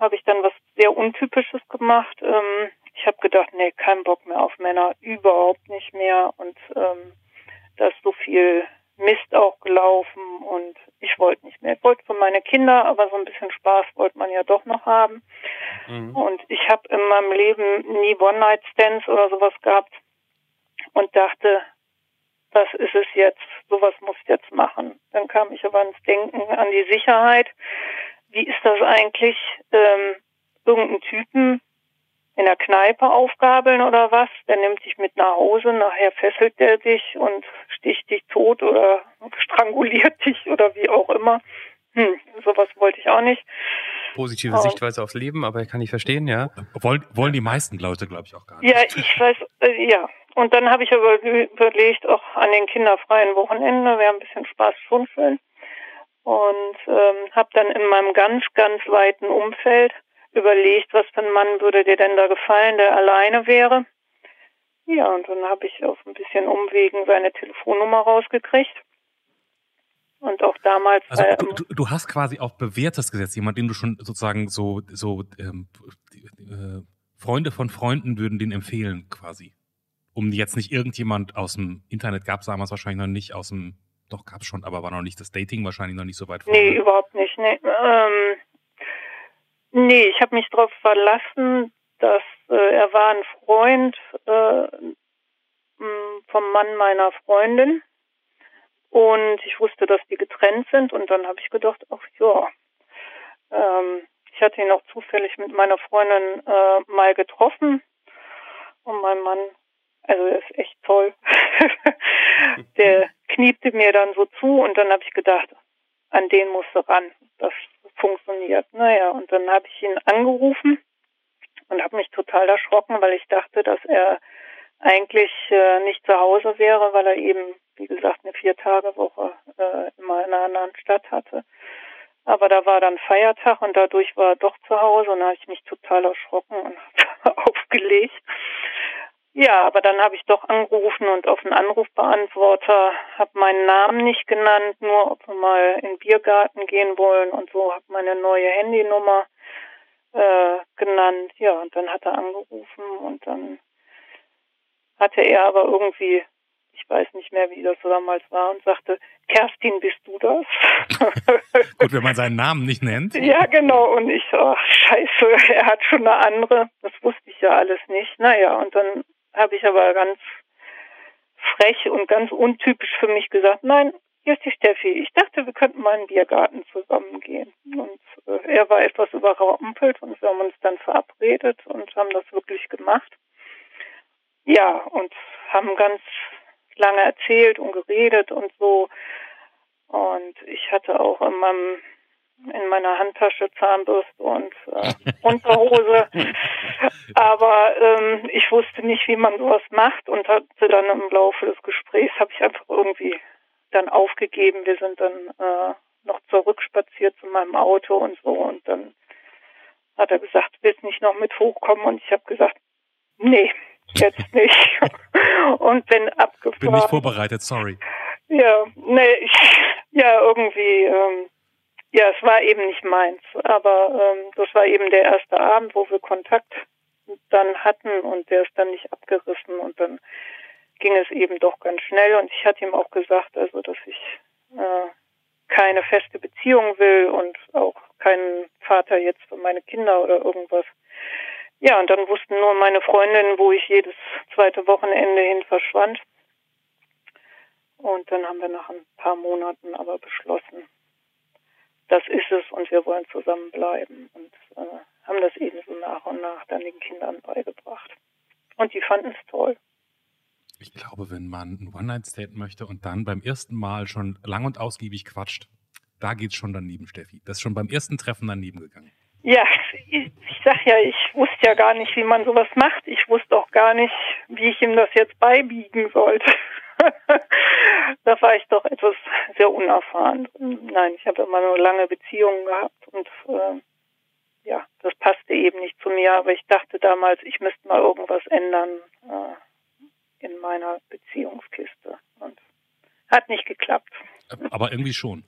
habe ich dann was sehr Untypisches gemacht. Ähm, ich habe gedacht, nee, kein Bock mehr auf Männer, überhaupt nicht mehr. Und ähm, da ist so viel Mist auch gelaufen und ich wollte nicht mehr. Ich wollte für meine Kinder, aber so ein bisschen Spaß wollte man ja doch noch haben. Mhm. Und ich habe in meinem Leben nie One-Night-Stands oder sowas gehabt und dachte, was ist es jetzt? Sowas muss ich jetzt machen. Dann kam ich aber ins Denken an die Sicherheit. Wie ist das eigentlich? Ähm, irgendeinen Typen in der Kneipe aufgabeln oder was. Der nimmt dich mit nach Hause, nachher fesselt der dich und sticht dich tot oder stranguliert dich oder wie auch immer. Hm, sowas wollte ich auch nicht. Positive oh. Sichtweise aufs Leben, aber kann ich verstehen, ja. Wollen, wollen die meisten Leute, glaube ich, auch gar nicht. Ja, ich weiß, äh, ja, und dann habe ich aber überlegt, auch an den kinderfreien Wochenende wäre ein bisschen Spaß schon schön. Und ähm, habe dann in meinem ganz, ganz weiten Umfeld überlegt, was für ein Mann würde dir denn da gefallen, der alleine wäre. Ja, und dann habe ich auf ein bisschen Umwegen seine Telefonnummer rausgekriegt. Und auch damals. Also du, du, du hast quasi auch bewährtes Gesetz, jemand, den du schon sozusagen so, so ähm, äh, Freunde von Freunden würden den empfehlen, quasi. Um jetzt nicht irgendjemand aus dem Internet gab es damals wahrscheinlich noch nicht aus dem, doch gab es schon, aber war noch nicht das Dating wahrscheinlich noch nicht so weit vorne. Nee, überhaupt nicht. Nee, ähm, nee ich habe mich darauf verlassen, dass äh, er war ein Freund äh, vom Mann meiner Freundin und ich wusste, dass die getrennt sind. Und dann habe ich gedacht, ach ja, ähm, ich hatte ihn auch zufällig mit meiner Freundin äh, mal getroffen. Und mein Mann, also er ist echt toll, der kniepte mir dann so zu. Und dann habe ich gedacht, an den musst du ran, das funktioniert. Naja, und dann habe ich ihn angerufen und habe mich total erschrocken, weil ich dachte, dass er eigentlich äh, nicht zu Hause wäre, weil er eben, wie gesagt, eine Vier-Tage-Woche äh, immer in einer anderen Stadt hatte. Aber da war dann Feiertag und dadurch war er doch zu Hause und da habe ich mich total erschrocken und aufgelegt. Ja, aber dann habe ich doch angerufen und auf den Anrufbeantworter habe meinen Namen nicht genannt, nur ob wir mal in den Biergarten gehen wollen und so habe meine neue Handynummer äh, genannt. Ja, und dann hat er angerufen und dann hatte er aber irgendwie, ich weiß nicht mehr, wie das damals war, und sagte, Kerstin, bist du das? Gut, wenn man seinen Namen nicht nennt. Ja, genau. Und ich ach, scheiße, er hat schon eine andere. Das wusste ich ja alles nicht. Naja, und dann habe ich aber ganz frech und ganz untypisch für mich gesagt, nein, hier ist die Steffi. Ich dachte, wir könnten mal in den Biergarten zusammen gehen. Und äh, er war etwas überrumpelt und wir haben uns dann verabredet und haben das wirklich gemacht. Ja, und haben ganz lange erzählt und geredet und so. Und ich hatte auch in meinem in meiner Handtasche Zahnbürste und äh, Unterhose. Aber ähm, ich wusste nicht, wie man sowas macht und hatte dann im Laufe des Gesprächs habe ich einfach irgendwie dann aufgegeben. Wir sind dann äh, noch zurückspaziert zu meinem Auto und so und dann hat er gesagt, willst nicht noch mit hochkommen? Und ich habe gesagt, nee, jetzt nicht. und bin abgefahren. Bin nicht vorbereitet, sorry. Ja, nee, ich, ja, irgendwie, ähm, ja, es war eben nicht meins. Aber ähm, das war eben der erste Abend, wo wir Kontakt dann hatten und der ist dann nicht abgerissen und dann ging es eben doch ganz schnell und ich hatte ihm auch gesagt, also dass ich äh, keine feste Beziehung will und auch keinen Vater jetzt für meine Kinder oder irgendwas. Ja, und dann wussten nur meine Freundinnen, wo ich jedes zweite Wochenende hin verschwand. Und dann haben wir nach ein paar Monaten aber beschlossen, das ist es und wir wollen zusammenbleiben und äh, haben das eben so nach und nach dann den Kindern beigebracht. Und die fanden es toll. Ich glaube, wenn man ein One-Night-Stand möchte und dann beim ersten Mal schon lang und ausgiebig quatscht, da geht's schon daneben, Steffi. Das ist schon beim ersten Treffen daneben gegangen. Ja, sag ja, ich wusste ja gar nicht, wie man sowas macht. Ich wusste auch gar nicht, wie ich ihm das jetzt beibiegen sollte. da war ich doch etwas sehr unerfahren. Nein, ich habe immer nur lange Beziehungen gehabt und äh, ja, das passte eben nicht zu mir. Aber ich dachte damals, ich müsste mal irgendwas ändern äh, in meiner Beziehungskiste und hat nicht geklappt. Aber irgendwie schon.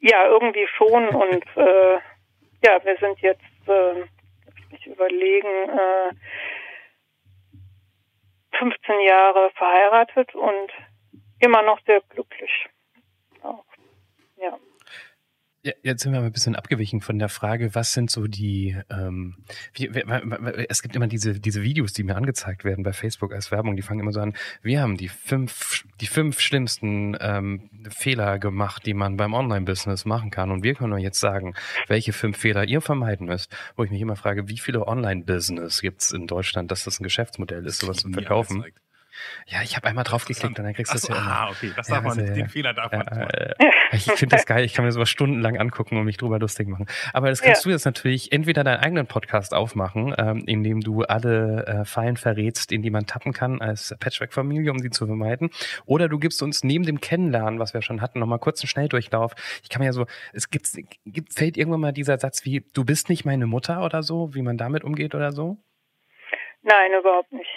Ja, irgendwie schon und äh, ja, wir sind jetzt, äh, ich überlegen, äh, 15 Jahre verheiratet und immer noch sehr glücklich. Jetzt sind wir mal ein bisschen abgewichen von der Frage, was sind so die, ähm, wie, es gibt immer diese, diese Videos, die mir angezeigt werden bei Facebook als Werbung, die fangen immer so an, wir haben die fünf, die fünf schlimmsten ähm, Fehler gemacht, die man beim Online-Business machen kann. Und wir können euch jetzt sagen, welche fünf Fehler ihr vermeiden müsst, wo ich mich immer frage, wie viele Online-Business gibt es in Deutschland, dass das ein Geschäftsmodell ist, sowas zu verkaufen? Ja, ich habe einmal draufgeklickt und dann kriegst du es so, ja. Ah, okay, das darf Ja, man also, nicht. ja. Den Fehler darf Ja, man nicht. äh, ich finde das geil. Ich kann mir sowas stundenlang angucken und mich drüber lustig machen. Aber das kannst Ja. du jetzt natürlich entweder deinen eigenen Podcast aufmachen, ähm, in dem du alle äh, Fallen verrätst, in die man tappen kann als Patchwork-Familie, um sie zu vermeiden. Oder du gibst uns neben dem Kennenlernen, was wir schon hatten, nochmal kurz einen Schnelldurchlauf. Ich kann mir ja so, es gibt, gibt, fällt irgendwann mal dieser Satz wie, du bist nicht meine Mutter oder so, wie man damit umgeht oder so? Nein, überhaupt nicht.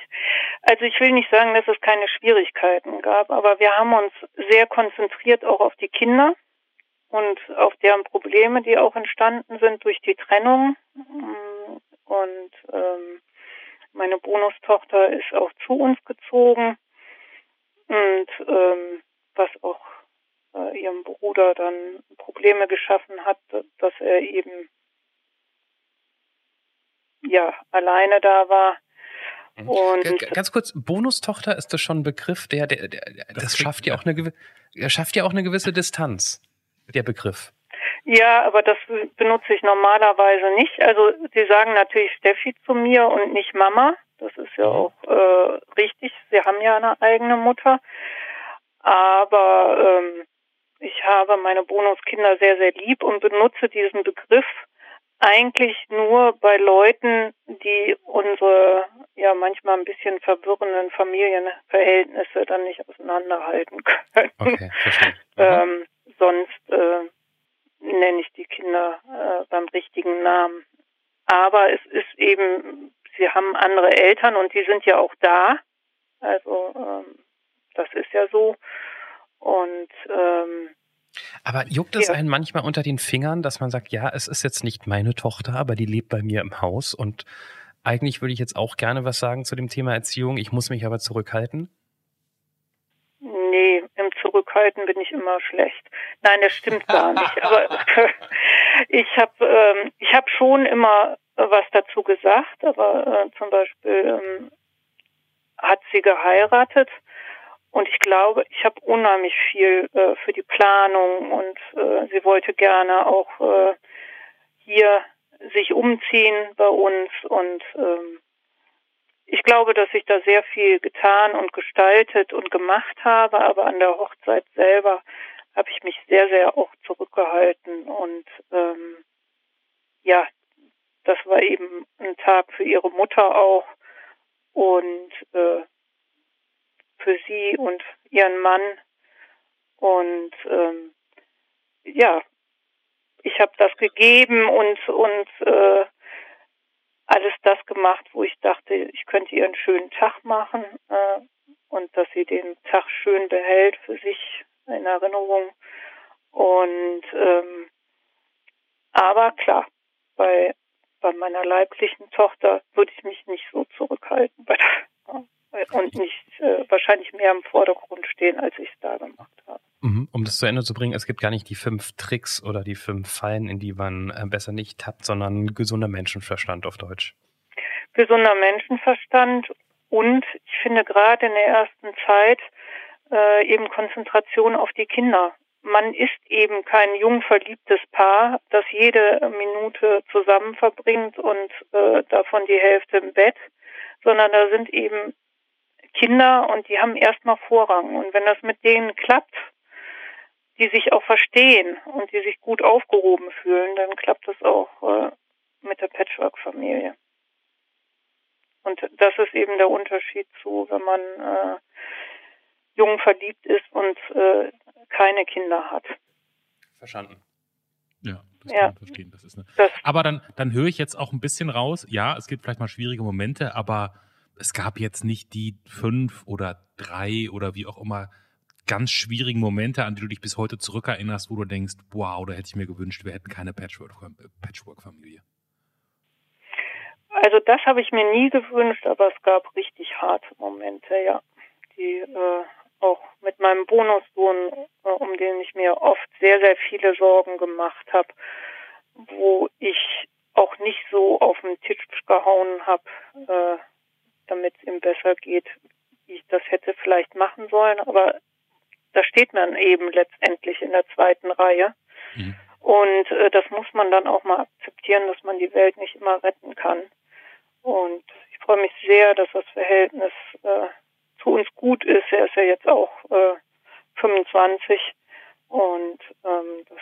Also ich will nicht sagen, dass es keine Schwierigkeiten gab, aber wir haben uns sehr konzentriert auch auf die Kinder und auf deren Probleme, die auch entstanden sind durch die Trennung. Und ähm, meine Bonustochter ist auch zu uns gezogen und ähm, was auch äh, ihrem Bruder dann Probleme geschaffen hat, dass er eben ja alleine da war. Und Ganz kurz, Bonustochter ist das schon ein Begriff, der, der, der der- das, Das schafft ja auch eine gewisse, schafft ja auch eine gewisse Distanz, der Begriff. Ja, aber das benutze ich normalerweise nicht. Also sie sagen natürlich Steffi zu mir und nicht Mama. Das ist ja Mhm. auch äh, richtig. Sie haben ja eine eigene Mutter. Aber ähm, ich habe meine Bonuskinder sehr, sehr lieb und benutze diesen Begriff eigentlich nur bei Leuten, die unsere ja manchmal ein bisschen verwirrenden Familienverhältnisse dann nicht auseinanderhalten können. Okay, verstehe. Ähm, sonst äh, nenne ich die Kinder äh, beim richtigen Namen. Aber es ist eben, sie haben andere Eltern und die sind ja auch da. Also ähm, das ist ja so. Und ähm, Aber juckt es Ja. einen manchmal unter den Fingern, dass man sagt, ja, es ist jetzt nicht meine Tochter, aber die lebt bei mir im Haus und eigentlich würde ich jetzt auch gerne was sagen zu dem Thema Erziehung, ich muss mich aber zurückhalten? nee, im Zurückhalten bin ich immer schlecht. Nein, das stimmt gar nicht. Aber ich habe ähm, ich habe schon immer was dazu gesagt, aber äh, zum Beispiel ähm, hat sie geheiratet und ich glaube, ich habe unheimlich viel äh, für die Planung und äh, sie wollte gerne auch äh, hier sich umziehen bei uns und ähm, ich glaube, dass ich da sehr viel getan und gestaltet und gemacht habe, aber an der Hochzeit selber habe ich mich sehr, sehr auch zurückgehalten und ähm, ja, das war eben ein Tag für ihre Mutter auch und äh, sie und ihren Mann und ähm, ja, ich habe das gegeben und und äh, alles das gemacht, wo ich dachte, ich könnte ihr einen schönen Tag machen äh, und dass sie den Tag schön behält für sich in Erinnerung. Und ähm, aber klar, bei bei meiner leiblichen Tochter würde ich mich nicht so zurückhalten bei der, und nicht äh, wahrscheinlich mehr im Vordergrund stehen, als ich es da gemacht habe. Mhm. Um das zu Ende zu bringen, es gibt gar nicht die fünf Tricks oder die fünf Fallen, in die man äh, besser nicht tappt, sondern gesunder Menschenverstand auf Deutsch. gesunder Menschenverstand und ich finde gerade in der ersten Zeit äh, eben Konzentration auf die Kinder. Man ist eben kein jung verliebtes Paar, das jede Minute zusammen verbringt und äh, davon die Hälfte im Bett, sondern da sind eben Kinder und die haben erstmal Vorrang. Und wenn das mit denen klappt, die sich auch verstehen und die sich gut aufgehoben fühlen, dann klappt das auch äh, mit der Patchwork-Familie. Und das ist eben der Unterschied zu, wenn man äh, jung verliebt ist und äh, keine Kinder hat. Verstanden. Ja, das Ja. kann man verstehen. Das ist eine Das, Aber dann, dann höre ich jetzt auch ein bisschen raus. Ja, es gibt vielleicht mal schwierige Momente, aber es gab jetzt nicht die fünf oder drei oder wie auch immer ganz schwierigen Momente, an die du dich bis heute zurückerinnerst, wo du denkst, wow, da hätte ich mir gewünscht, wir hätten keine Patchwork- Patchwork-Familie. also das habe ich mir nie gewünscht, aber es gab richtig harte Momente, ja, die äh, auch mit meinem Bonussohn, äh, um den ich mir oft sehr, sehr viele Sorgen gemacht habe, wo ich auch nicht so auf den Tisch gehauen habe, äh, damit es ihm besser geht, wie ich das hätte vielleicht machen sollen. Aber da steht man eben letztendlich in der zweiten Reihe. Mhm. Und äh, das muss man dann auch mal akzeptieren, dass man die Welt nicht immer retten kann. Und ich freue mich sehr, dass das Verhältnis äh, für uns gut ist. Er ist ja jetzt auch äh, 25 und ähm, das,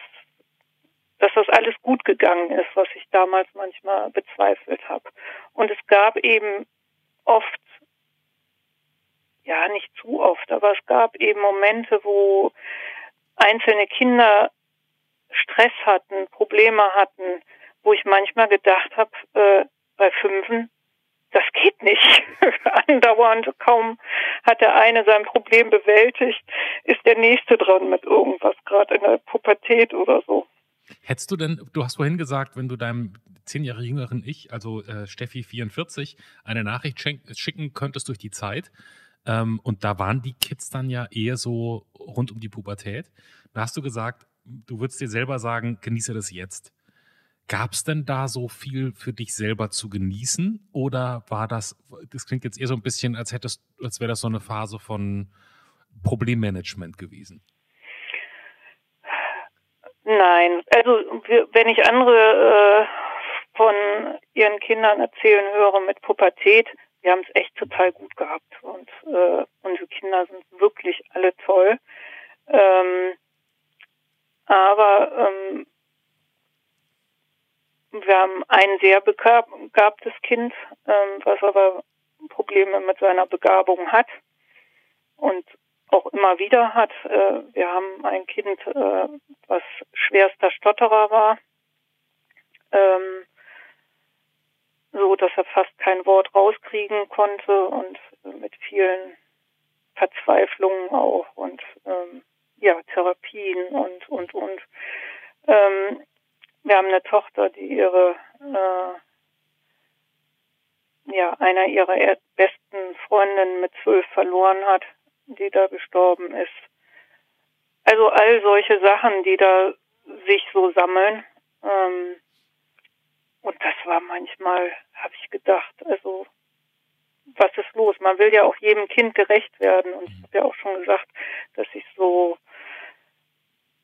dass das alles gut gegangen ist, was ich damals manchmal bezweifelt habe. Und es gab eben oft, ja nicht zu oft, aber es gab eben Momente, wo einzelne Kinder Stress hatten, Probleme hatten, wo ich manchmal gedacht habe, äh, bei Fünfen, das geht nicht. Andauernd, kaum hat der eine sein Problem bewältigt, ist der nächste dran mit irgendwas, gerade in der Pubertät oder so. Hättest du denn, du hast vorhin gesagt, wenn du deinem zehn Jahre jüngeren Ich, also äh, Steffi 44, eine Nachricht schicken könntest durch die Zeit, ähm, und da waren die Kids dann ja eher so rund um die Pubertät, da hast du gesagt, du würdest dir selber sagen, genieße das jetzt. Gab es denn da so viel für dich selber zu genießen? Oder war das, das klingt jetzt eher so ein bisschen, als hättest, als wäre das so eine Phase von Problemmanagement gewesen? Nein, also wenn ich andere äh, von ihren Kindern erzählen höre mit Pubertät, wir haben es echt total gut gehabt und äh, unsere Kinder sind wirklich alle toll. Ähm, aber ähm, wir haben ein sehr begabtes Kind, ähm, was aber Probleme mit seiner Begabung hat und auch immer wieder hat. Äh, wir haben ein Kind, äh, was schwerster Stotterer war, ähm, so dass er fast kein Wort rauskriegen konnte und mit vielen Verzweiflungen auch und ähm, ja Therapien und und und. Ähm, wir haben eine Tochter, die ihre äh, ja einer ihrer besten Freundinnen mit zwölf verloren hat, die da gestorben ist. Also all solche Sachen, die da sich so sammeln. Ähm, und das war manchmal, habe ich gedacht, also was ist los? Man will ja auch jedem Kind gerecht werden. Und ich habe ja auch schon gesagt, dass ich so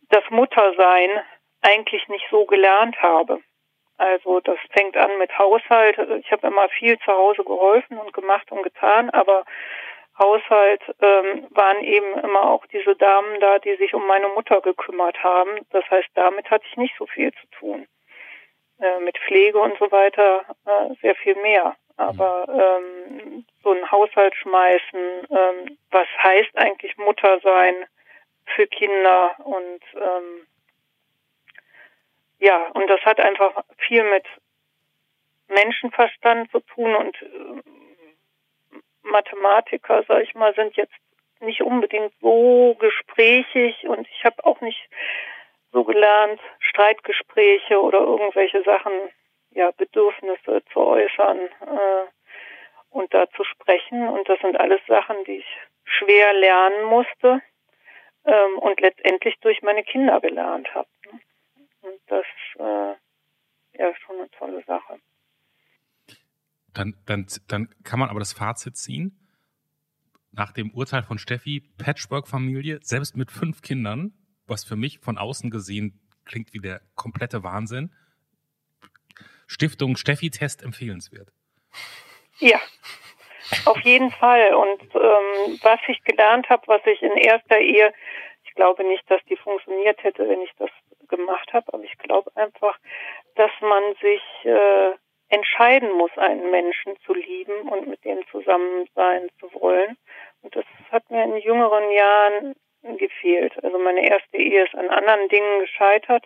das Muttersein eigentlich nicht so gelernt habe. Also das fängt an mit Haushalt. Ich habe immer viel zu Hause geholfen und gemacht und getan, aber Haushalt ähm, waren eben immer auch diese Damen da, die sich um meine Mutter gekümmert haben. Das heißt, damit hatte ich nicht so viel zu tun. Äh, mit Pflege und so weiter äh, sehr viel mehr. Aber ähm, so ein Haushalt schmeißen, ähm, was heißt eigentlich Mutter sein für Kinder und ähm, ja, und das hat einfach viel mit Menschenverstand zu tun und äh, Mathematiker, sag ich mal, sind jetzt nicht unbedingt so gesprächig und ich habe auch nicht so gelernt, Streitgespräche oder irgendwelche Sachen, ja, Bedürfnisse zu äußern äh, und da zu sprechen. Und das sind alles Sachen, die ich schwer lernen musste ähm, und letztendlich durch meine Kinder gelernt habe. Und das äh, ja schon eine tolle Sache. Dann, dann, dann kann man aber das Fazit ziehen. Nach dem Urteil von Steffi, Patchwork-Familie, selbst mit fünf Kindern, was für mich von außen gesehen klingt wie der komplette Wahnsinn. Stiftung Steffi-Test empfehlenswert. Ja, auf jeden Fall. Und ähm, was ich gelernt habe, was ich in erster Ehe, ich glaube nicht, dass die funktioniert hätte, wenn ich das gemacht habe, aber ich glaube einfach, dass man sich äh, entscheiden muss, einen Menschen zu lieben und mit dem zusammen sein zu wollen. Und das hat mir in jüngeren Jahren gefehlt. Also meine erste Ehe ist an anderen Dingen gescheitert,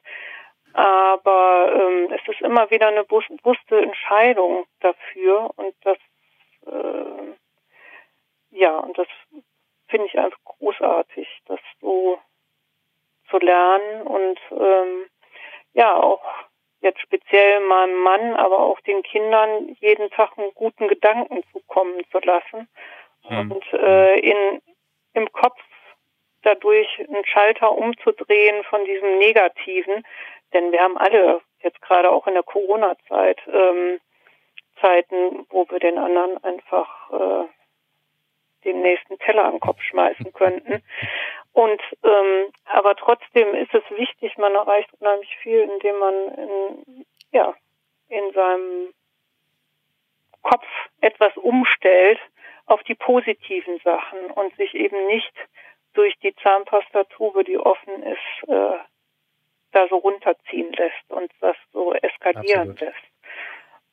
aber ähm, es ist immer wieder eine bewusste Entscheidung dafür und das äh, ja und das finde ich einfach großartig, das so zu lernen und ähm, ja auch jetzt speziell meinem Mann, aber auch den Kindern jeden Tag einen guten Gedanken zukommen zu lassen hm. und äh, in im Kopf dadurch einen Schalter umzudrehen von diesem Negativen, denn wir haben alle jetzt gerade auch in der Corona-Zeit ähm, Zeiten, wo wir den anderen einfach äh, den nächsten Teller am Kopf schmeißen könnten. Und ähm, aber trotzdem ist es wichtig, man erreicht unheimlich viel, indem man in, ja in seinem Kopf etwas umstellt auf die positiven Sachen und sich eben nicht durch die Zahnpastatube, die offen ist, äh, da so runterziehen lässt und das so eskalieren Absolut. lässt.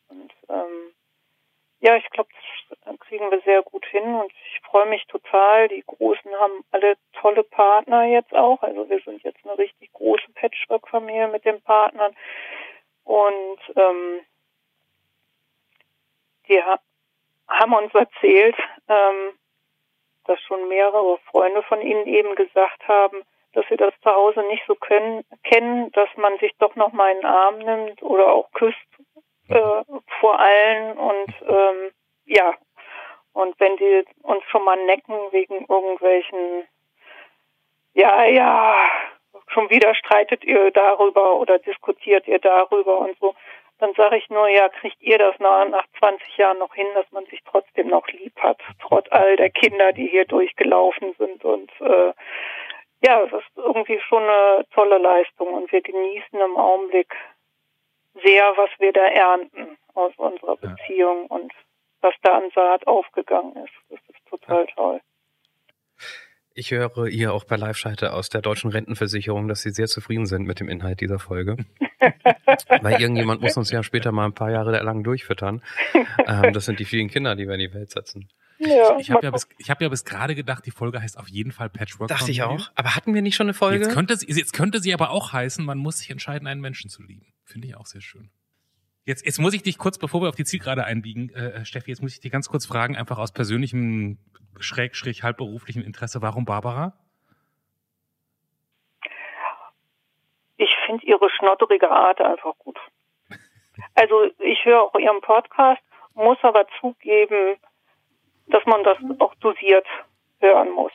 Und ähm, ja, ich glaube, das kriegen wir sehr gut hin und ich freue mich total. Die Großen haben alle tolle Partner jetzt auch. Also wir sind jetzt eine richtig große Patchwork-Familie mit den Partnern. Und ähm, die ha haben uns erzählt, ähm, dass schon mehrere Freunde von ihnen eben gesagt haben, dass sie das zu Hause nicht so können, kennen, dass man sich doch noch mal einen Arm nimmt oder auch küsst äh, vor allen und ähm, ja. Und wenn die uns schon mal necken wegen irgendwelchen ja ja schon wieder streitet ihr darüber oder diskutiert ihr darüber und so dann sage ich nur, ja, kriegt ihr das nach, nach 20 Jahren noch hin, dass man sich trotzdem noch lieb hat, trotz all der Kinder, die hier durchgelaufen sind. Und äh, ja, das ist irgendwie schon eine tolle Leistung und wir genießen im Augenblick sehr, was wir da ernten aus unserer Beziehung und was da an Saat aufgegangen ist. Das ist total toll. Ich höre ihr auch bei Live-Schalte aus der deutschen Rentenversicherung, dass Sie sehr zufrieden sind mit dem Inhalt dieser Folge. Weil irgendjemand muss uns ja später mal ein paar Jahre lang durchfüttern. Ähm, das sind die vielen Kinder, die wir in die Welt setzen. Ja, ich habe ja, bis, ich hab ja bis gerade gedacht, die Folge heißt auf jeden Fall Patchwork. Dachte ich auch. Aber hatten wir nicht schon eine Folge? Jetzt könnte, jetzt könnte sie aber auch heißen, man muss sich entscheiden, einen Menschen zu lieben. Finde ich auch sehr schön. Jetzt, jetzt muss ich dich kurz, bevor wir auf die Zielgerade einbiegen, äh, Steffi, jetzt muss ich dich ganz kurz fragen, einfach aus persönlichem Schrägstrich halbberuflichen Interesse, warum Barbara? Ich finde ihre schnotterige Art einfach gut. Also ich höre auch ihren Podcast, muss aber zugeben, dass man das auch dosiert hören muss.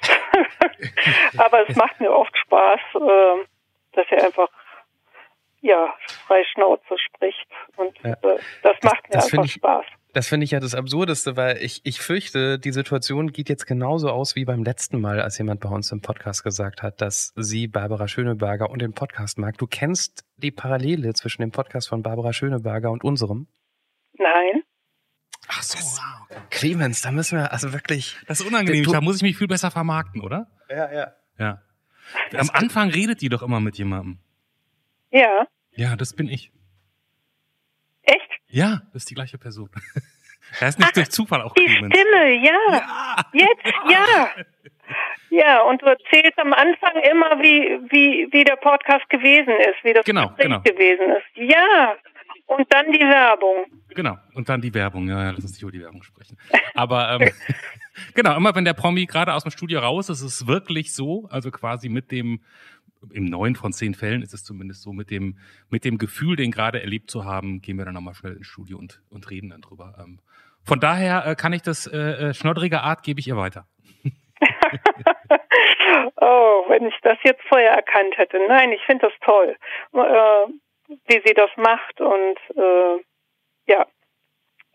aber es macht mir oft Spaß, äh, dass er einfach ja frei Schnauze spricht und ja. äh, das macht mir das einfach ich, Spaß. Das finde ich ja das Absurdeste, weil ich, ich fürchte, die Situation geht jetzt genauso aus wie beim letzten Mal, als jemand bei uns im Podcast gesagt hat, dass sie Barbara Schöneberger und den Podcast mag. Du kennst die Parallele zwischen dem Podcast von Barbara Schöneberger und unserem? Nein. Ach so, wow. Clemens, da müssen wir also wirklich. Das ist unangenehm. Da muss ich mich viel besser vermarkten, oder? Ja, ja. Ja. Am Anfang redet die doch immer mit jemandem. Ja. Ja, das bin ich. Echt? Ja, das ist die gleiche Person. Er ist nicht Ach, durch Zufall auch Die Clemens. Stimme, ja. ja. Jetzt, ja. Ja, und du erzählst am Anfang immer, wie, wie, wie der Podcast gewesen ist, wie das genau, Gespräch genau. gewesen ist. Ja. Und dann die Werbung. Genau, und dann die Werbung. Ja, ja lass uns nicht über die Werbung sprechen. Aber ähm, genau, immer wenn der Promi gerade aus dem Studio raus ist, ist es wirklich so, also quasi mit dem im neun von zehn Fällen ist es zumindest so, mit dem, mit dem Gefühl, den gerade erlebt zu haben, gehen wir dann nochmal schnell ins Studio und, und reden dann drüber. Ähm, von daher äh, kann ich das äh, äh schnoddrige Art gebe ich ihr weiter. oh, wenn ich das jetzt vorher erkannt hätte. Nein, ich finde das toll, äh, wie sie das macht und äh, ja.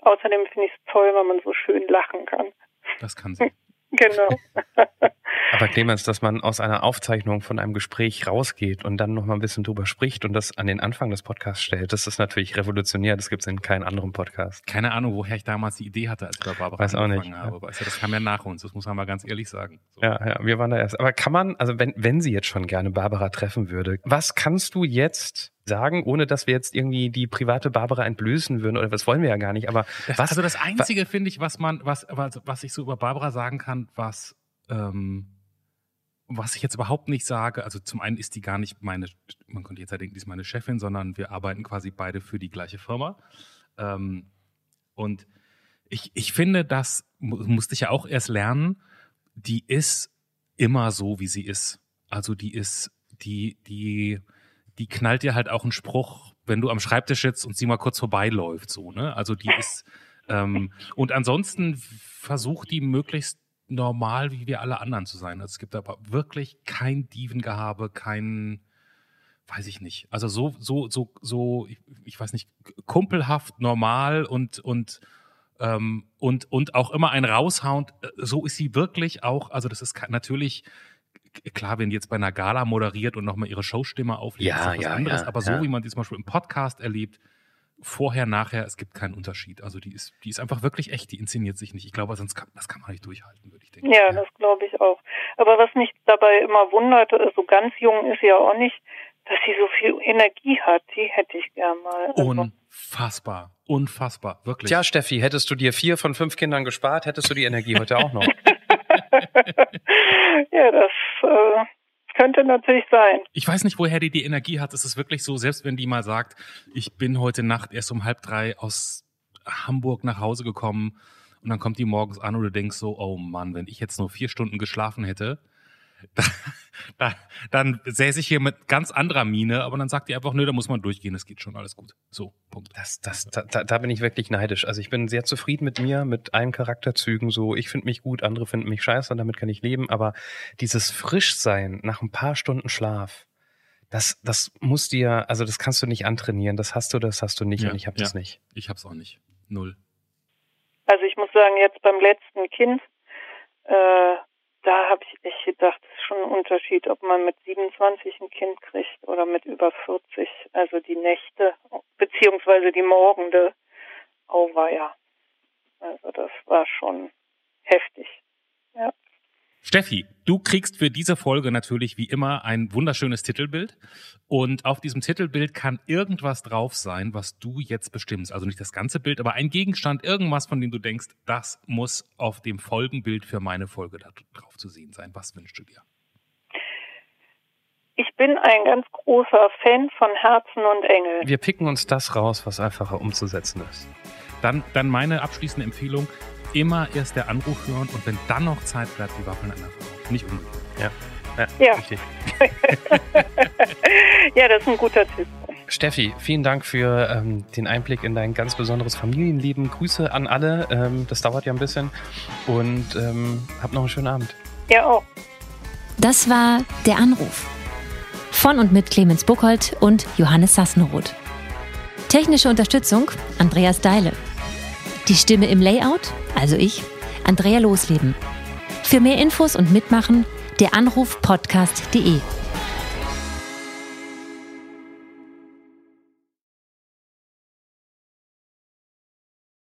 Außerdem finde ich es toll, wenn man so schön lachen kann. Das kann sie. Genau. Aber Clemens, dass man aus einer Aufzeichnung von einem Gespräch rausgeht und dann noch mal ein bisschen drüber spricht und das an den Anfang des Podcasts stellt, das ist natürlich revolutionär. Das gibt es in keinem anderen Podcast. Keine Ahnung, woher ich damals die Idee hatte, als ich bei Barbara Weiß auch nicht, habe. Ja. Weißt du, das kam ja nach uns, das muss man mal ganz ehrlich sagen. So. Ja, ja, wir waren da erst. Aber kann man, also wenn, wenn sie jetzt schon gerne Barbara treffen würde, was kannst du jetzt sagen, ohne dass wir jetzt irgendwie die private Barbara entblößen würden oder was wollen wir ja gar nicht, aber das, was, also das einzige finde ich, was man was, was was ich so über Barbara sagen kann, was ähm, was ich jetzt überhaupt nicht sage, also zum einen ist die gar nicht meine, man könnte jetzt ja denken, die ist meine Chefin, sondern wir arbeiten quasi beide für die gleiche Firma. Ähm, und ich, ich finde, das musste ich ja auch erst lernen, die ist immer so, wie sie ist. Also die ist, die, die, die knallt dir halt auch einen Spruch, wenn du am Schreibtisch sitzt und sie mal kurz vorbeiläuft, so, ne? Also die ist, ähm, und ansonsten versucht die möglichst normal wie wir alle anderen zu sein. Also es gibt aber wirklich kein Dievengehabe, kein, weiß ich nicht. Also so, so, so, so, ich, ich weiß nicht, kumpelhaft, normal und, und, ähm, und, und auch immer ein raushauen. So ist sie wirklich auch, also das ist natürlich, klar, wenn die jetzt bei einer Gala moderiert und nochmal ihre Showstimme auflegt, ja, ist das ja, was anderes. Ja, aber so, wie man die zum Beispiel im Podcast erlebt, vorher, nachher, es gibt keinen Unterschied. Also die ist, die ist einfach wirklich echt, die inszeniert sich nicht. Ich glaube, sonst kann, das kann man nicht durchhalten, würde ich denken. Ja, das glaube ich auch. Aber was mich dabei immer wundert, so ganz jung ist sie ja auch nicht, dass sie so viel Energie hat. Die hätte ich gern mal. Also unfassbar, unfassbar, wirklich. Tja, Steffi, hättest du dir vier von fünf Kindern gespart, hättest du die Energie heute auch noch. ja, das äh, könnte natürlich sein. Ich weiß nicht, woher die die Energie hat. Es ist wirklich so, selbst wenn die mal sagt, ich bin heute Nacht erst um halb drei aus Hamburg nach Hause gekommen und dann kommt die morgens an und du denkst so, oh Mann, wenn ich jetzt nur vier Stunden geschlafen hätte, da, da, dann säße ich hier mit ganz anderer Miene, aber dann sagt die einfach, nö, da muss man durchgehen, es geht schon, alles gut. So, Punkt. Das, das, da, da bin ich wirklich neidisch. Also ich bin sehr zufrieden mit mir, mit allen Charakterzügen. So, ich finde mich gut, andere finden mich scheiße und damit kann ich leben. Aber dieses Frischsein nach ein paar Stunden Schlaf, das, das muss dir, also das kannst du nicht antrainieren. Das hast du, das hast du nicht Ja, und ich habe ja. das nicht. Ich hab's auch nicht. Null. Also ich muss sagen, jetzt beim letzten Kind, äh, da habe ich echt gedacht, es ist schon ein Unterschied, ob man mit 27 ein Kind kriegt oder mit über 40. Also die Nächte beziehungsweise die Morgende, oh war ja. Also das war schon heftig. Ja. Steffi, du kriegst für diese Folge natürlich wie immer ein wunderschönes Titelbild. Und auf diesem Titelbild kann irgendwas drauf sein, was du jetzt bestimmst. Also nicht das ganze Bild, aber ein Gegenstand, irgendwas, von dem du denkst, das muss auf dem Folgenbild für meine Folge da drauf zu sehen sein. Was wünschst du dir? Ich bin ein ganz großer Fan von Herzen und Engel. Wir picken uns das raus, was einfacher umzusetzen ist. Dann, dann meine abschließende Empfehlung, immer erst der Anruf hören und wenn dann noch Zeit bleibt, die Waffeln an der Frau. Nicht umgekehrt. Ja. Ja. Richtig. ja, das ist ein guter Tipp. Steffi, vielen Dank für ähm, den Einblick in dein ganz besonderes Familienleben. Grüße an alle. Ähm, das dauert ja ein bisschen. Und ähm, hab noch einen schönen Abend. Ja, auch. Das war Der Anruf. Von und mit Clemens Buchholz und Johannes Sassenroth. Technische Unterstützung Andreas Deile. Die Stimme im Layout, also ich, Andrea Losleben. Für mehr Infos und Mitmachen der Anruf podcast.de.